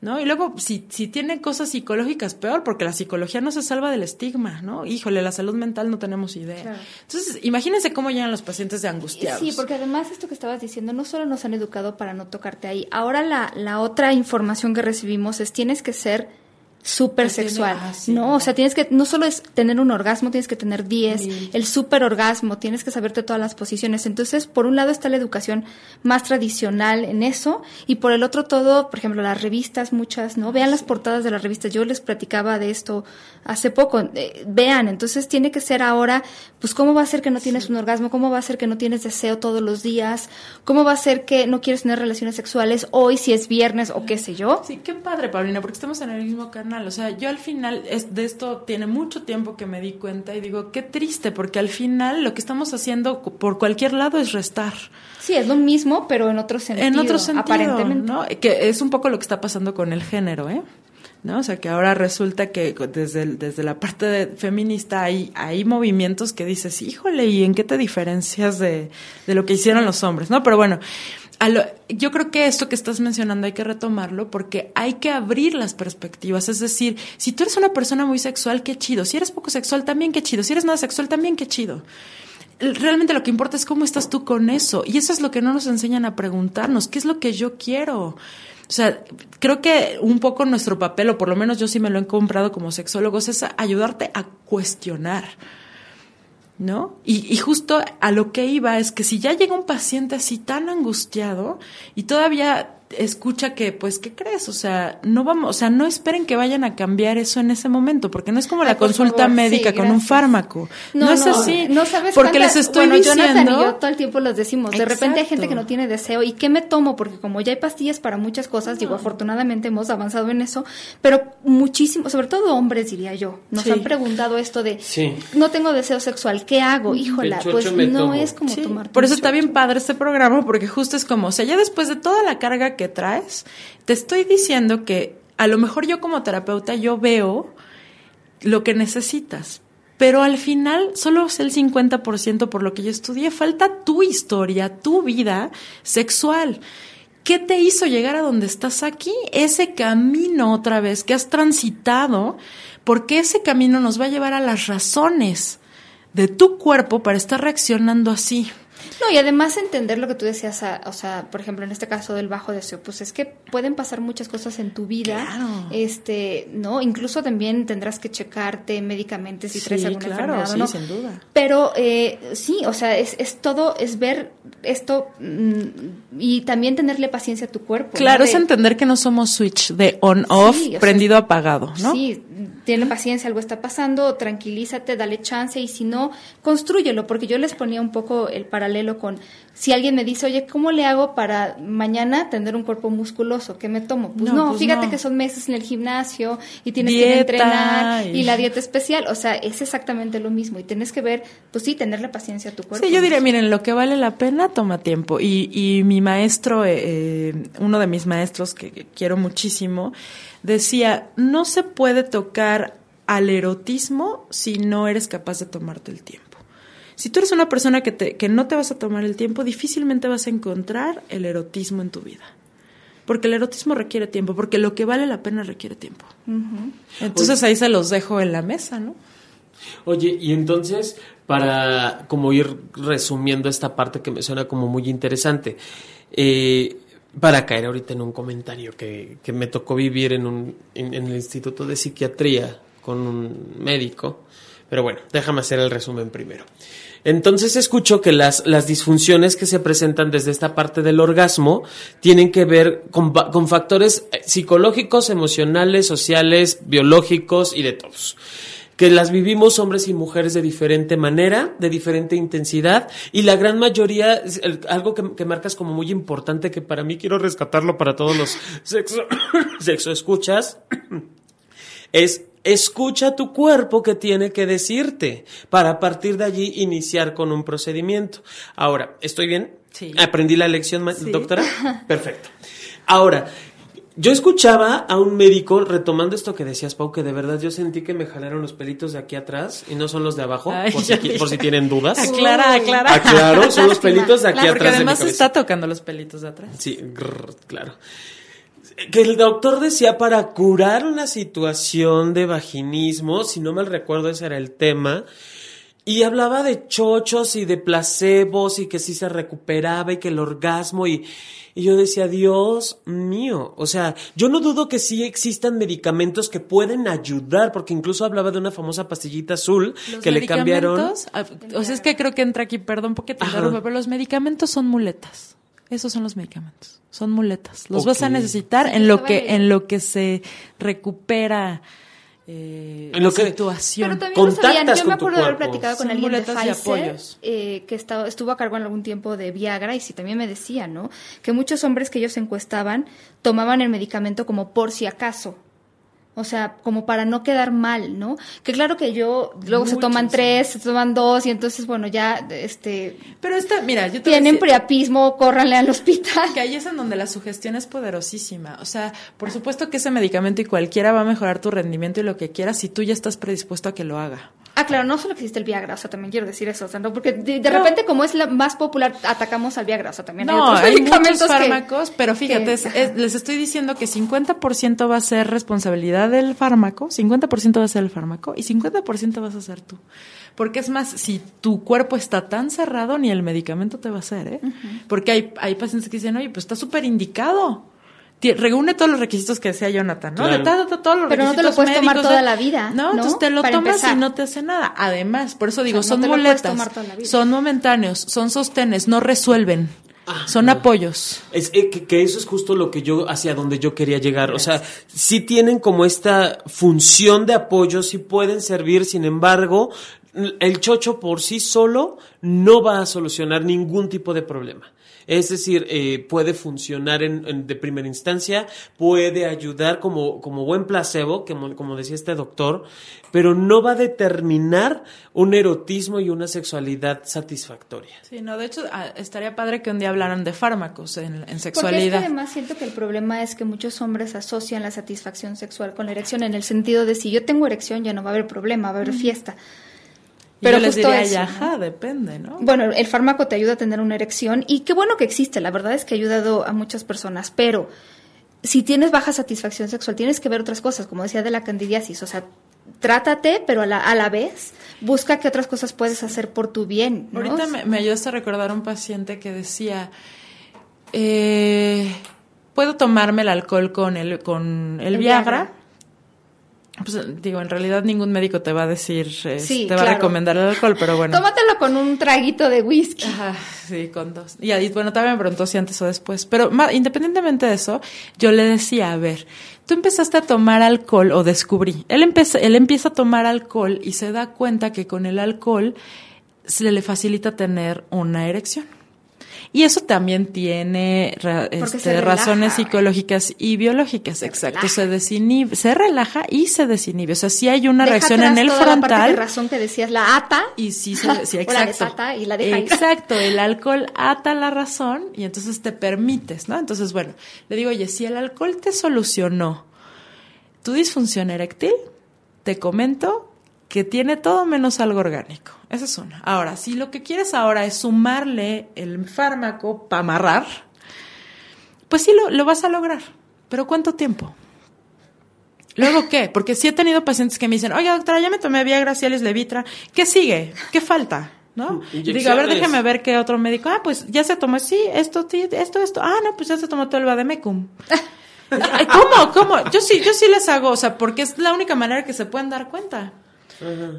¿No? Y luego, si, si tiene cosas psicológicas, peor, porque la psicología no se salva del estigma, ¿no? Híjole, la salud mental no tenemos idea. Entonces, imagínense cómo llegan los pacientes de angustiados. Sí, porque además esto que estabas diciendo, no solo nos han educado para no tocarte ahí, ahora la, la otra información que recibimos es tienes que ser súper sexual, ah, ¿no? O sea, tienes que, no solo es tener un orgasmo, tienes que tener 10, el súper orgasmo, tienes que saberte todas las posiciones. Entonces, por un lado está la educación más tradicional en eso, y por el otro todo, por ejemplo, las revistas, muchas, ¿no? Vean las portadas de las revistas, yo les platicaba de esto hace poco, eh, vean, entonces tiene que ser ahora, pues, ¿cómo va a ser que no tienes un orgasmo? ¿Cómo va a ser que no tienes deseo todos los días? ¿Cómo va a ser que no quieres tener relaciones sexuales hoy si es viernes o qué sé yo? Sí, qué padre, Paulina, porque estamos en el mismo canal o sea, yo al final es, de esto tiene mucho tiempo que me di cuenta y digo, qué triste, porque al final lo que estamos haciendo por cualquier lado es restar. Sí, es lo mismo, pero en otro sentido. En otro sentido, aparentemente. ¿no? Que es un poco lo que está pasando con el género, ¿eh? ¿no? O sea, que ahora resulta que desde, desde la parte feminista hay, hay movimientos que dices, híjole, ¿y en qué te diferencias de, de lo que hicieron los hombres, ¿no? Pero bueno, yo creo que esto que estás mencionando hay que retomarlo porque hay que abrir las perspectivas. Es decir, si tú eres una persona muy sexual, qué chido. Si eres poco sexual, también qué chido. Si eres nada sexual, también qué chido. Realmente lo que importa es cómo estás tú con eso. Y eso es lo que no nos enseñan a preguntarnos. ¿Qué es lo que yo quiero? O sea, creo que un poco nuestro papel, o por lo menos yo sí me lo he comprado como sexólogos, es ayudarte a cuestionar ¿no? Y, y, justo a lo que iba es que si ya llega un paciente así tan angustiado y todavía escucha que, pues, ¿qué crees? O sea, no vamos, o sea, no esperen que vayan a cambiar eso en ese momento, porque no es como la consulta médica con un fármaco. No, es así. No sabes Porque les estoy bueno, diciendo. Jonathan y yo todo el tiempo los decimos. De repente hay gente que no tiene deseo. ¿Y qué me tomo? Porque como ya hay pastillas para muchas cosas, digo, afortunadamente hemos avanzado en eso, pero muchísimo, sobre todo hombres, diría yo, nos han preguntado esto de, no tengo deseo sexual, ¿qué hago? Híjola, pues no es como tomar. Por eso está bien padre este programa, porque justo es como, o sea, ya después de toda la carga que traes, te estoy diciendo que a lo mejor yo como terapeuta yo veo lo que necesitas, pero al final solo es el 50% por lo que yo estudié. Falta tu historia, tu vida sexual. ¿Qué te hizo llegar a donde estás aquí? Ese camino otra vez que has transitado, porque ese camino nos va a llevar a las razones de tu cuerpo para estar reaccionando así. No, y además entender lo que tú decías, o sea, por ejemplo, en este caso del bajo deseo, pues es que pueden pasar muchas cosas en tu vida, este, ¿no? Incluso también tendrás que checarte médicamente si traes alguna enfermedad sí, ¿no? sin duda. Pero eh, sí, o sea, es, es todo, es ver esto mm, y también tenerle paciencia a tu cuerpo. Claro, es entender que no somos switch de on-off, prendido apagado, ¿no? Sí, tiene paciencia, algo está pasando, tranquilízate, dale chance y si no, construyelo, porque yo les ponía un poco el paralelo con si alguien me dice, oye, ¿cómo le hago para mañana tener un cuerpo musculoso? ¿Qué me tomo? Pues no, pues fíjate que son meses en el gimnasio y tienes que entrenar y... la dieta especial, o sea, es exactamente lo mismo y tienes que ver, pues sí, tenerle paciencia a tu cuerpo. Sí, yo diría, miren, lo que vale la pena toma tiempo y, y mi maestro, eh, eh, uno de mis maestros que quiero muchísimo, decía, no se puede tocar al erotismo si no eres capaz de tomarte el tiempo. Si tú eres una persona que, te, que no te vas a tomar el tiempo, difícilmente vas a encontrar el erotismo en tu vida. Porque el erotismo requiere tiempo, porque lo que vale la pena requiere tiempo. Entonces ahí se los dejo en la mesa, ¿no? Oye, y entonces, para como ir resumiendo esta parte que me suena como muy interesante, eh, para caer ahorita en un comentario que, que me tocó vivir en, un, en, el Instituto de Psiquiatría con un médico, pero bueno, déjame hacer el resumen primero. Entonces escucho que las, las disfunciones que se presentan desde esta parte del orgasmo tienen que ver con, con factores eh, psicológicos, emocionales, sociales, biológicos y de todos que las vivimos hombres y mujeres de diferente manera, de diferente intensidad, y la gran mayoría, algo que, que, marcas como muy importante, que para mí quiero rescatarlo para todos los sexo, sexo escuchas, es Escucha tu cuerpo que tiene que decirte para a partir de allí iniciar con un procedimiento. Ahora, ¿estoy bien? Sí. ¿Aprendí la lección, doctora? Perfecto. Ahora, yo escuchaba a un médico retomando esto que decías, Pau, que de verdad yo sentí que me jalaron los pelitos de aquí atrás y no son los de abajo, por, si, tienen dudas. Aclara, aclara. Aclaro, son los pelitos de aquí atrás. Porque además está tocando los pelitos de atrás. Sí, claro que el doctor decía para curar una situación de vaginismo, si no mal recuerdo ese era el tema, Y hablaba de chochos y de placebos y que sí se recuperaba y que el orgasmo y, y yo decía, Dios mío, o sea, yo no dudo que sí existan medicamentos que pueden ayudar, porque incluso hablaba de una famosa pastillita azul que le cambiaron. Ah, o sea, es que creo que entra aquí, perdón porque te interrumpo, pero los medicamentos son muletas. Esos son los medicamentos, son muletas. Los vas a necesitar en lo que en lo que se recupera eh, en lo que situación. Pero también sabían. Yo me acuerdo de haber platicado con alguien de Pfizer eh, que estaba, estuvo a cargo en algún tiempo de Viagra y sí también me decía, ¿no? Que muchos hombres que ellos encuestaban tomaban el medicamento como por si acaso. O sea, como para no quedar mal, ¿no? Que claro que yo, luego se toman tres, se toman dos, y entonces, bueno, ya, este... Pero esta, mira, yo te Tienen priapismo, córranle al hospital. Que ahí es en donde la sugestión es poderosísima. O sea, por supuesto que ese medicamento y cualquiera va a mejorar tu rendimiento y lo que quieras si tú ya estás predispuesto a que lo haga. Ah, claro, no solo existe el Viagra, o sea, también quiero decir eso, o sea, no, porque de, repente como es la más popular, atacamos al Viagra, o sea, también hay otros hay muchos fármacos, pero fíjate, les estoy diciendo que 50% va a ser responsabilidad del fármaco, 50% va a ser el fármaco y 50% vas a ser tú. Porque es más, si tu cuerpo está tan cerrado, ni el medicamento te va a hacer, ¿eh? Porque hay, hay pacientes que dicen, oye, pues está súper indicado reúne todos los requisitos que decía Jonathan, ¿no? De todos los Pero no te lo puedes tomar toda la vida. No, entonces te lo tomas y no te hace nada. Además, por eso digo, son muletas, son momentáneos, son sostenes, no resuelven. Ah, son apoyos. Es eh, que, eso es justo lo que yo, hacia donde yo quería llegar. O sea, sí tienen como esta función de apoyo, sí pueden servir, sin embargo, el chocho por sí solo no va a solucionar ningún tipo de problema. Es decir, eh, puede funcionar en, de primera instancia, puede ayudar como, como buen placebo, como, como decía este doctor, pero no va a determinar un erotismo y una sexualidad satisfactoria. Sí, no, de hecho, ah, estaría padre que un día hablaran de fármacos en, sexualidad. Porque además siento que el problema es que muchos hombres asocian la satisfacción sexual con la erección, en el sentido de si yo tengo erección ya no va a haber problema, va a haber fiesta. Pero les diría, depende, ¿no? Bueno, el fármaco te ayuda a tener una erección y qué bueno que existe, la verdad es que ha ayudado a muchas personas, pero si tienes baja satisfacción sexual, tienes que ver otras cosas, como decía de la candidiasis, o sea, trátate, pero a la, a la vez busca qué otras cosas puedes hacer por tu bien. Ahorita me, me, ayudaste a recordar a un paciente que decía, eh, ¿puedo tomarme el alcohol con el, con el, Viagra? Pues digo, en realidad ningún médico te va a decir, te va a recomendar el alcohol, pero bueno. Tómatelo con un traguito de whisky. Ajá, sí, con dos. Y, ahí, bueno, también me preguntó si antes o después. Pero independientemente de eso, yo le decía, a ver, tú empezaste a tomar alcohol o descubrí. Él, él empieza a tomar alcohol y se da cuenta que con el alcohol se le facilita tener una erección. Y eso también tiene este, razones psicológicas y biológicas, exacto. Se desinhibe, se relaja y se desinhibe. O sea, si hay una reacción en el frontal. La razón que decías, la ata. Y sí, sí, exacto. y la deja exacto, el alcohol ata la razón y entonces te permites, ¿no? Entonces, bueno, le digo, oye, si el alcohol te solucionó tu disfunción eréctil, te comento que tiene todo menos algo orgánico. Esa es una. Ahora, si lo que quieres ahora es sumarle el fármaco para amarrar, pues sí lo, vas a lograr. Pero ¿cuánto tiempo? ¿Luego qué? Porque sí he tenido pacientes que me dicen, oye doctora, ya me tomé Viagra, Cialis, Levitra, ¿qué sigue? ¿Qué falta? ¿No? Digo, a ver, déjeme ver qué otro médico. Ah, pues ya se tomó, sí, esto, esto, esto. Ah, no, pues ya se tomó todo el Bademecum. ¿Cómo? ¿Cómo? Yo sí, yo sí les hago, o sea, porque es la única manera que se pueden dar cuenta.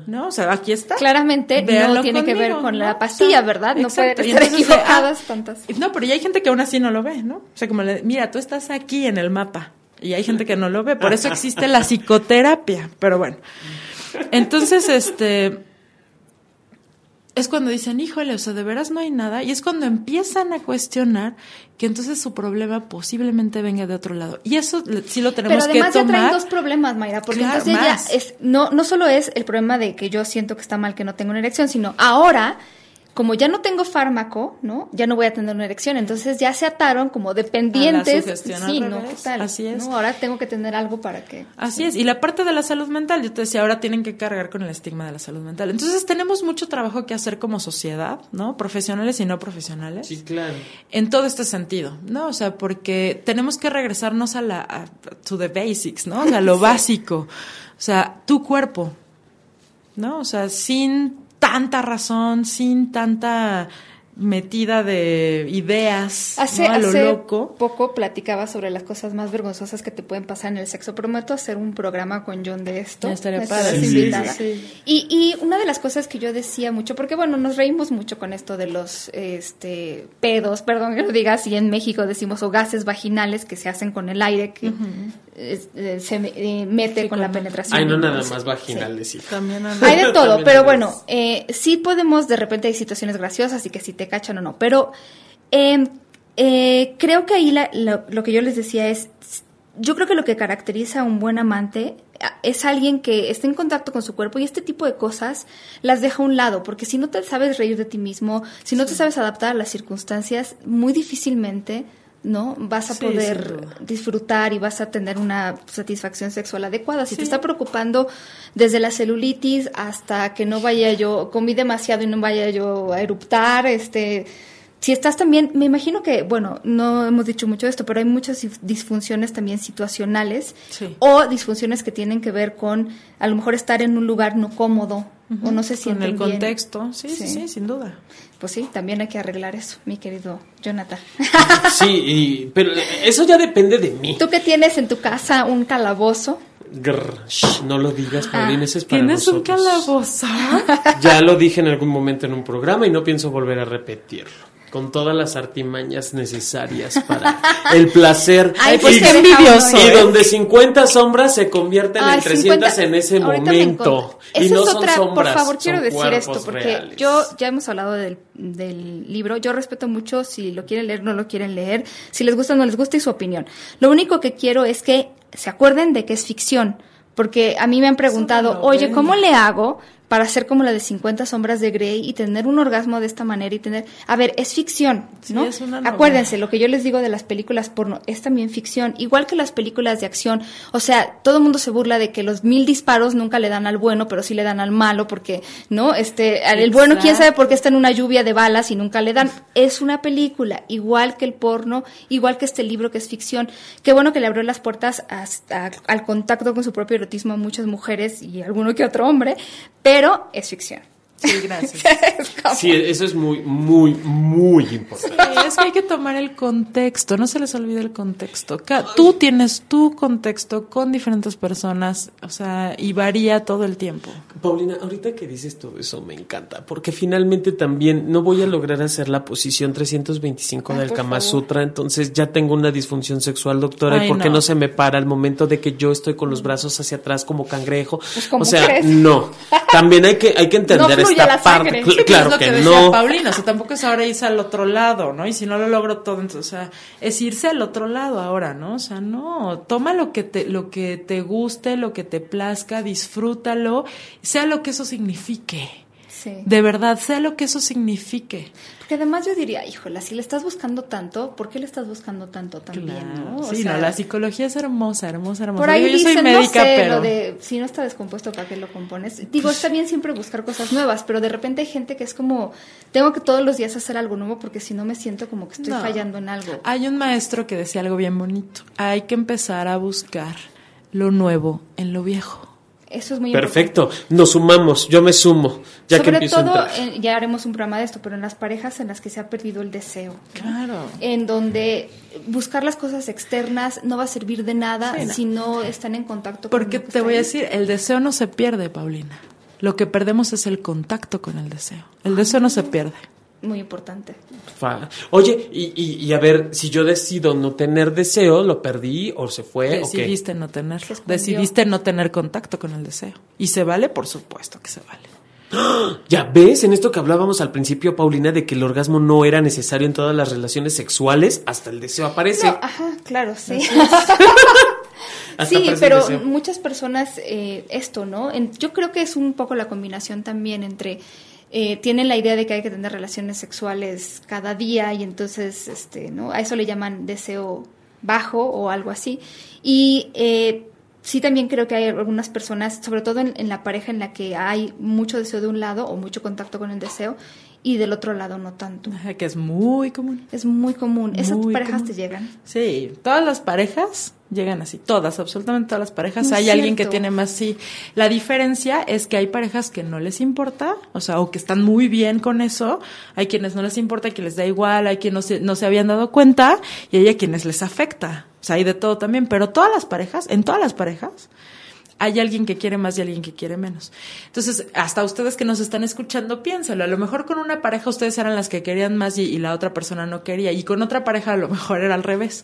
¿No? O sea, aquí está. Claramente no tiene que ver con la pastilla, ¿verdad? No puede estar equivocadas ah, tantas. No, pero ya hay gente que aún así no lo ve, ¿no? O sea, como le, mira, tú estás aquí en el mapa y hay gente que no lo ve, por eso existe la psicoterapia, pero bueno. Entonces, este, es cuando dicen, híjole, o sea, de veras no hay nada, y es cuando empiezan a cuestionar que entonces su problema posiblemente venga de otro lado. Y eso sí lo tenemos que tomar. Pero además ya traen dos problemas, Mayra, porque entonces ya es, no, no solo es el problema de que yo siento que está mal que no tengo una erección, sino ahora como ya no tengo fármaco, ¿no? Ya no voy a tener una erección. Entonces ya se ataron como dependientes. sí, ¿no? Así es. Ahora tengo que tener algo para que. Así es. Y la parte de la salud mental, yo te decía, ahora tienen que cargar con el estigma de la salud mental. Entonces tenemos mucho trabajo que hacer como sociedad, ¿no? Profesionales y no profesionales. Sí, claro. En todo este sentido, ¿no? O sea, porque tenemos que regresarnos a la, a, to the basics, ¿no? O sea, lo básico. O sea, tu cuerpo, ¿no? O sea, sin tanta razón, sin tanta metida de ideas hace, a lo loco. poco platicaba sobre las cosas más vergonzosas que te pueden pasar en el sexo. Prometo hacer un programa con John de esto. estaría padre. Y, y una de las cosas que yo decía mucho, porque bueno, nos reímos mucho con esto de los este pedos, perdón que lo diga así, en México decimos o gases vaginales que se hacen con el aire que eh, se eh, mete con la penetración. Hay no nada más vaginal También hay de todo, pero bueno, eh, sí podemos, de repente hay situaciones graciosas y que si te cachan o no. Pero em, eh, creo que ahí lo, que yo les decía es, yo creo que lo que caracteriza a un buen amante es alguien que esté en contacto con su cuerpo y este tipo de cosas las deja a un lado, porque si no te sabes reír de ti mismo, si no te sabes adaptar a las circunstancias, muy difícilmente ¿no? Vas a poder disfrutar y vas a tener una satisfacción sexual adecuada. Si te está preocupando desde la celulitis hasta que no vaya yo, comí demasiado y no vaya yo a eruptar, este, si estás también, me imagino que, bueno, no hemos dicho mucho de esto, pero hay muchas disfunciones también situacionales o disfunciones que tienen que ver con a lo mejor estar en un lugar no cómodo o no se siente En el contexto, sí, sí, sí, sin duda. Pues sí, también hay que arreglar eso, mi querido Jonathan. Sí, pero eso ya depende de mí. ¿Tú que tienes en tu casa un calabozo? no lo digas, Paulina, ese es para ¿Tienes un calabozo? Ya lo dije en algún momento en un programa y no pienso volver a repetirlo con todas las artimañas necesarias para el placer. Ay, pues y, envidioso. Y donde 50 sombras se convierten en 300 en ese momento. Y no son sombras. Por favor, quiero decir esto, porque yo ya hemos hablado del, del libro. Yo respeto mucho si lo quieren leer, no lo quieren leer. Si les gusta, no les gusta y su opinión. Lo único que quiero es que se acuerden de que es ficción. Porque a mí me han preguntado, oye, ¿cómo le hago para ser como la de 50 sombras de Grey y tener un orgasmo de esta manera y tener, a ver, es ficción, ¿no? Acuérdense, lo que yo les digo de las películas porno es también ficción, igual que las películas de acción, o sea, todo el mundo se burla de que los mil disparos nunca le dan al bueno, pero sí le dan al malo porque, ¿no? Este, el bueno quién sabe por qué está en una lluvia de balas y nunca le dan. Es una película, igual que el porno, igual que este libro que es ficción. Qué bueno que le abrió las puertas al contacto con su propio erotismo a muchas mujeres y alguno que otro hombre, pero es ficción. Sí, gracias. sí, eso es muy, muy, muy importante. es que hay que tomar el contexto, no se les olvide el contexto. Tú tienes tu contexto con diferentes personas, o sea, y varía todo el tiempo. Paulina, ahorita que dices todo eso me encanta, porque finalmente también no voy a lograr hacer la posición 325 del Kama Sutra, entonces ya tengo una disfunción sexual, doctora, ¿y por qué no. se me para el momento de que yo estoy con los brazos hacia atrás como cangrejo? Pues, o sea, no. También hay que, hay que entender esta parte. claro es que, no. Paulina, o sea, tampoco es ahora irse al otro lado, ¿no? Y si no lo logro todo, entonces, o sea, es irse al otro lado ahora, ¿no? O sea, no, toma lo que te, lo que te guste, lo que te plazca, disfrútalo, sea lo que eso signifique. De verdad, sea lo que eso signifique. Porque además yo diría, híjola, si le estás buscando tanto, ¿por qué le estás buscando tanto también? ¿no? sí, no, la psicología es hermosa, hermosa, hermosa. Por ahí yo soy médica, pero... de, si no está descompuesto, ¿para qué lo compones? Digo, está bien siempre buscar cosas nuevas, pero de repente hay gente que es como, tengo que todos los días hacer algo nuevo porque si no me siento como que estoy fallando en algo. Hay un maestro que decía algo bien bonito. Hay que empezar a buscar lo nuevo en lo viejo. Eso es muy Perfecto, nos sumamos, yo me sumo. Ya Sobre que todo, ya haremos un programa de esto, pero en las parejas en las que se ha perdido el deseo. Claro. En donde buscar las cosas externas no va a servir de nada si no están en contacto Porque te voy a decir, el deseo no se pierde, Paulina. Lo que perdemos es el contacto con el deseo. El deseo no se pierde muy importante. Oye, y, y, a ver, si yo decido no tener deseo, ¿lo perdí o se fue? Decidiste no tener. Decidiste no tener contacto con el deseo. ¿Y se vale? Por supuesto que se vale. Ya ves, en esto que hablábamos al principio, Paulina, de que el orgasmo no era necesario en todas las relaciones sexuales, hasta el deseo aparece. ajá, claro, sí. sí, pero muchas personas, eh, esto, ¿no? yo creo que es un poco la combinación también entre eh, tienen la idea de que hay que tener relaciones sexuales cada día y entonces, este, ¿no? A eso le llaman deseo bajo o algo así. Y eh, sí también creo que hay algunas personas, sobre todo en, la pareja en la que hay mucho deseo de un lado o mucho contacto con el deseo y del otro lado no tanto. Que es muy común. Es muy común. ¿Esas parejas te llegan? Sí, todas las parejas llegan así, todas, absolutamente todas las parejas. hay alguien que tiene más sí. La diferencia es que hay parejas que no les importa, o sea, o que están muy bien con eso, hay quienes no les importa, que les da igual, hay quienes no se, no se habían dado cuenta y hay a quienes les afecta. O sea, hay de todo también, pero todas las parejas, en todas las parejas, hay alguien que quiere más y alguien que quiere menos. Entonces, hasta ustedes que nos están escuchando, piénselo. A lo mejor con una pareja ustedes eran las que querían más y, la otra persona no quería. Y con otra pareja a lo mejor era al revés.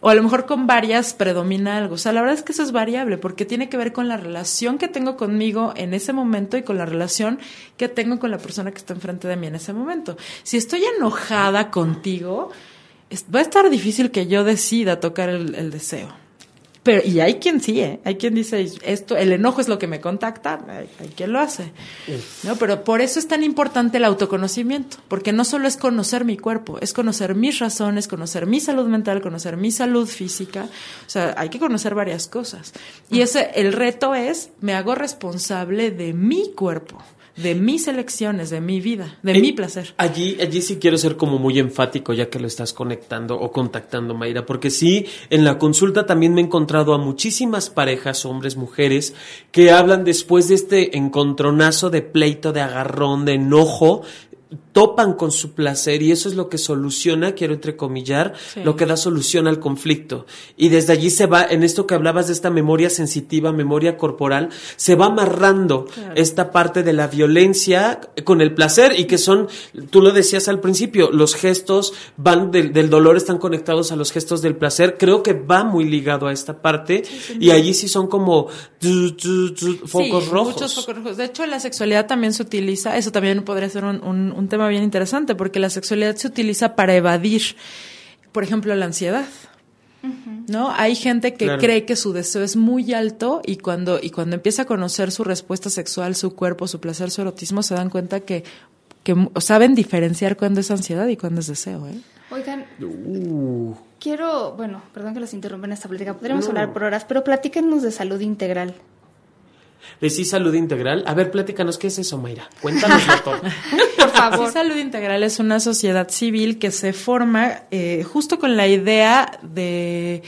O a lo mejor con varias predomina algo. O sea, la verdad es que eso es variable porque tiene que ver con la relación que tengo conmigo en ese momento y con la relación que tengo con la persona que está enfrente de mí en ese momento. Si estoy enojada contigo, va a estar difícil que yo decida tocar el deseo. Pero, y hay quien sí, ¿eh? Hay quien dice, esto, el enojo es lo que me contacta, hay, quien lo hace. ¿No? Pero por eso es tan importante el autoconocimiento, porque no solo es conocer mi cuerpo, es conocer mis razones, conocer mi salud mental, conocer mi salud física. O sea, hay que conocer varias cosas. Y ese, el reto es, me hago responsable de mi cuerpo de mis elecciones, de mi vida, de mi placer. Allí, allí sí quiero ser como muy enfático ya que lo estás conectando o contactando, Mayra, porque sí, en la consulta también me he encontrado a muchísimas parejas, hombres, mujeres, que hablan después de este encontronazo de pleito, de agarrón, de enojo, topan con su placer y eso es lo que soluciona, quiero entrecomillar, lo que da solución al conflicto. Y desde allí se va, en esto que hablabas de esta memoria sensitiva, memoria corporal, se va amarrando esta parte de la violencia con el placer y que son, tú lo decías al principio, los gestos van del, dolor están conectados a los gestos del placer. Creo que va muy ligado a esta parte y allí sí son como focos rojos. Muchos focos rojos. De hecho, la sexualidad también se utiliza, eso también podría ser un un tema bien interesante porque la sexualidad se utiliza para evadir, por ejemplo, la ansiedad. ¿No? Hay gente que cree que su deseo es muy alto y cuando, y cuando empieza a conocer su respuesta sexual, su cuerpo, su placer, su erotismo, se dan cuenta que, que saben diferenciar cuándo es ansiedad y cuándo es deseo. ¿eh? Oigan, uh. quiero, bueno, perdón que los interrumpa en esta plática, podríamos hablar por horas, pero platíquenos de salud integral de Sí Salud Integral. A ver, pláticanos, ¿qué es eso, Mayra? Cuéntanos todo. Por favor. Sí Salud Integral es una sociedad civil que se forma eh, justo con la idea de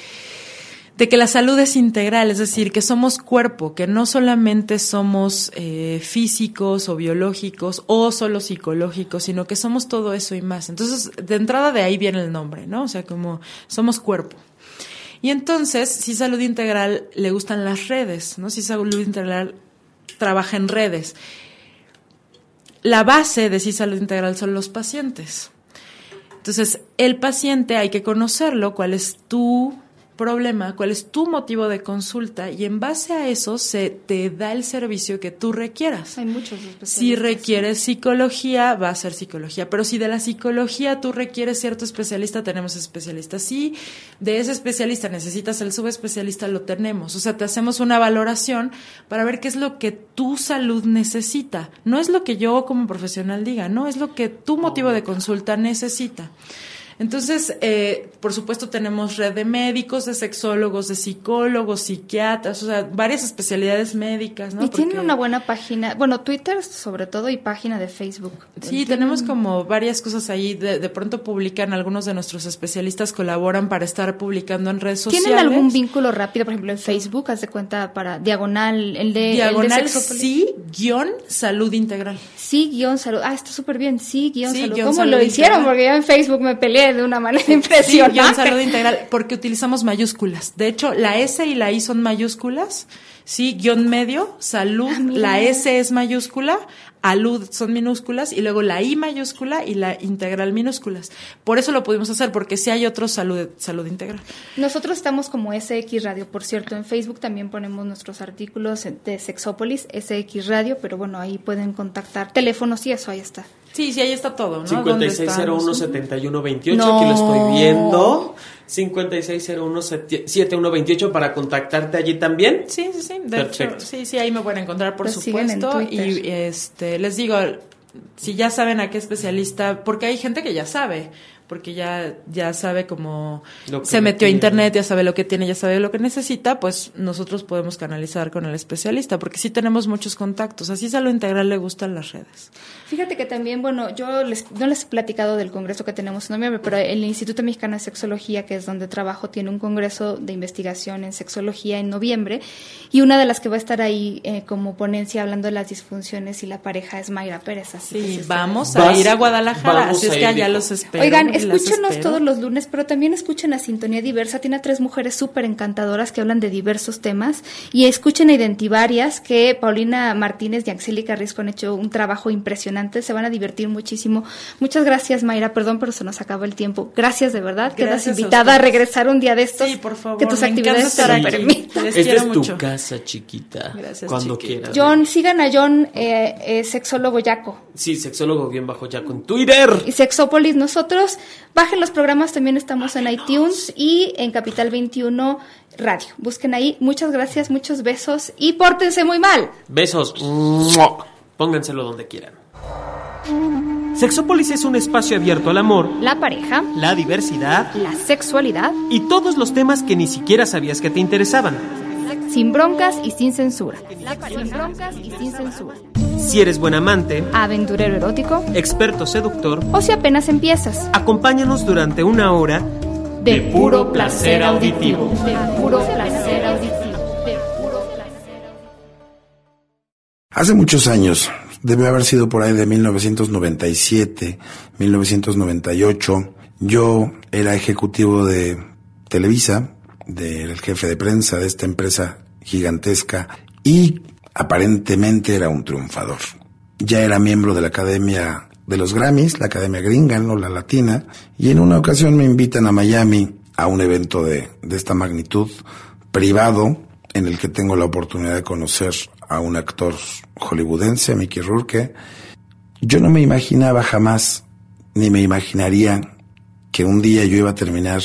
de que la salud es integral, es decir, que somos cuerpo, que no solamente somos eh, físicos o biológicos o solo psicológicos, sino que somos todo eso y más. Entonces, de entrada de ahí viene el nombre, ¿no? O sea, como somos cuerpo. Y entonces, si salud integral le gustan las redes, ¿no? Si salud integral trabaja en redes. La base de si salud integral son los pacientes. Entonces, el paciente hay que conocerlo, cuál es tu problema, cuál es tu motivo de consulta y en base a eso se te da el servicio que tú requieras. Hay muchos Si requieres psicología, va a ser psicología, pero si de la psicología tú requieres cierto especialista, tenemos especialistas. Si de ese especialista necesitas el subespecialista, lo tenemos. O sea, te hacemos una valoración para ver qué es lo que tu salud necesita. No es lo que yo como profesional diga, no, es lo que tu motivo de consulta necesita. Entonces, eh, por supuesto, tenemos red de médicos, de sexólogos, de psicólogos, psiquiatras, o sea, varias especialidades médicas, ¿no? Y tienen una buena página, bueno, Twitter sobre todo y página de Facebook. Sí, tenemos como varias cosas ahí. De, de, pronto publican, algunos de nuestros especialistas colaboran para estar publicando en redes sociales. ¿Tienen algún vínculo rápido, por ejemplo, en Facebook? Haz de cuenta para Diagonal, el de. Diagonal, sí, guion salud integral. Sí, guion salud. Ah, está súper bien. Sí, guion salud. ¿Cómo lo hicieron? Porque yo en Facebook me peleé de una manera impresionante. Sí, salud integral, porque utilizamos mayúsculas. De hecho, la S y la I son mayúsculas. Sí, guion medio, salud, ah, la S es mayúscula, alud son minúsculas y luego la I mayúscula y la integral minúsculas. Por eso lo pudimos hacer, porque sí hay otro salud, salud integral. Nosotros estamos como SX Radio, por cierto, en Facebook también ponemos nuestros artículos de Sexópolis, SX Radio, pero bueno, ahí pueden contactar teléfonos y eso, ahí está. Sí, sí, ahí está todo, ¿no? 5601-7128, aquí lo estoy viendo. 5601-7128 para contactarte allí también. Sí, sí, sí. Perfecto. sí, sí, ahí me pueden encontrar, por supuesto. Y este, les digo, si ya saben a qué especialista, porque hay gente que ya sabe, porque ya, ya sabe cómo se metió a internet, ya sabe lo que tiene, ya sabe lo que necesita, pues nosotros podemos canalizar con el especialista, porque sí tenemos muchos contactos. Así a lo integral le gustan las redes. Fíjate que también, bueno, yo les, no les he platicado del congreso que tenemos en noviembre, pero el Instituto Mexicano de Sexología, que es donde trabajo, tiene un congreso de investigación en sexología en noviembre, y una de las que va a estar ahí eh, como ponencia hablando de las disfunciones y la pareja es Mayra Pérez. Así sí, vamos a ir a Guadalajara, así es que allá los espero. Oigan, escúchenos todos los lunes, pero también escuchen a Sintonía Diversa. Tiene a tres mujeres súper encantadoras que hablan de diversos temas. Y escuchen a Identivarias, que Paulina Martínez y Angélica Risco han hecho un trabajo impresionante. Se van a divertir muchísimo. Muchas gracias, Mayra. Perdón, pero se nos acabó el tiempo. Gracias de verdad. Quedas invitada a, regresar un día de estos. Sí, por favor. Que tus actividades te lo permitan. Esta es tu casa, chiquita. Gracias, Cuando quieras. John, sigan a John, eh, eh, sexólogo Yaco. Sí, sexólogo bien bajo Yaco en Twitter. Y Sexópolis, nosotros Bajen los programas, también estamos en iTunes y en Capital 21 Radio. Busquen ahí. Muchas gracias, muchos besos y pórtense muy mal. Besos. Pónganselo donde quieran. Sexópolis es un espacio abierto al amor, la pareja, la diversidad, la sexualidad y todos los temas que ni siquiera sabías que te interesaban. Sin broncas y sin censura. Sin broncas y sin censura. Si eres buen amante, aventurero erótico, experto seductor, o si apenas empiezas, acompáñanos durante una hora de, puro placer auditivo. De puro placer auditivo. De puro placer Hace muchos años, debe haber sido por ahí de 1997, 1998, yo era ejecutivo de Televisa, del jefe de prensa de esta empresa gigantesca y aparentemente era un triunfador. Ya era miembro de la Academia de los Grammys, la Academia Gringa, no la Latina, y en una ocasión me invitan a Miami a un evento de, de esta magnitud privado en el que tengo la oportunidad de conocer a un actor hollywoodense, Mickey Rourke. Yo no me imaginaba jamás, ni me imaginaría que un día yo iba a terminar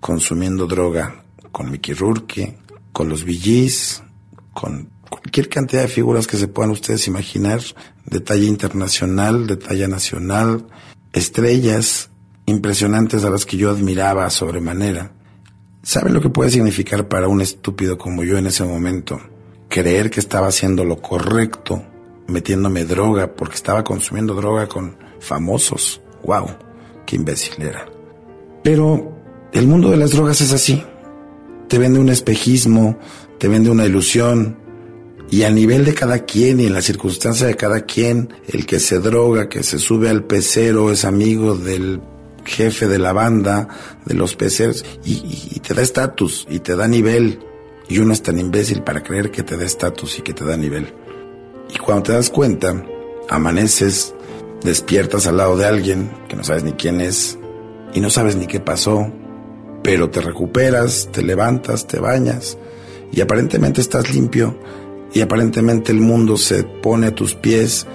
consumiendo droga con Mickey Rourke, con los VGs, con cualquier cantidad de figuras que se puedan ustedes imaginar, de talla internacional, de talla nacional, estrellas impresionantes a las que yo admiraba sobremanera. ¿Saben lo que puede significar para un estúpido como yo en ese momento? Creer que estaba haciendo lo correcto, metiéndome droga, porque estaba consumiendo droga con famosos. ¡Wow! ¡Qué imbécil era! Pero el mundo de las drogas es así. Te vende un espejismo, te vende una ilusión, y a nivel de cada quien y en la circunstancia de cada quien, el que se droga, que se sube al pecero, es amigo del jefe de la banda, de los peceros, y, te da estatus, y te da nivel. Y uno es tan imbécil para creer que te da estatus y que te da nivel. Y cuando te das cuenta, amaneces, despiertas al lado de alguien que no sabes ni quién es, y no sabes ni qué pasó, pero te recuperas, te levantas, te bañas y aparentemente estás limpio y aparentemente el mundo se pone a tus pies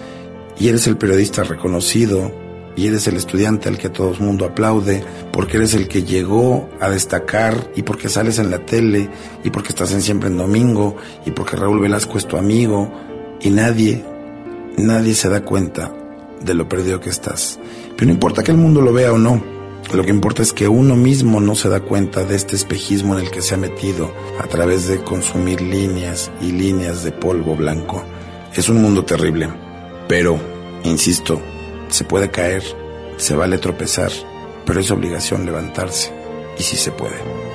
y eres el periodista reconocido y eres el estudiante al que todo el mundo aplaude porque eres el que llegó a destacar y porque sales en la tele y porque estás en siempre en domingo y porque Raúl Velasco es tu amigo y nadie, nadie se da cuenta de lo perdido que estás. Pero no importa que el mundo lo vea o no, lo que importa es que uno mismo no se da cuenta de este espejismo en el que se ha metido a través de consumir líneas y líneas de polvo blanco. Es un mundo terrible, pero, insisto, se puede caer, se vale tropezar, pero es obligación levantarse, y sí se puede.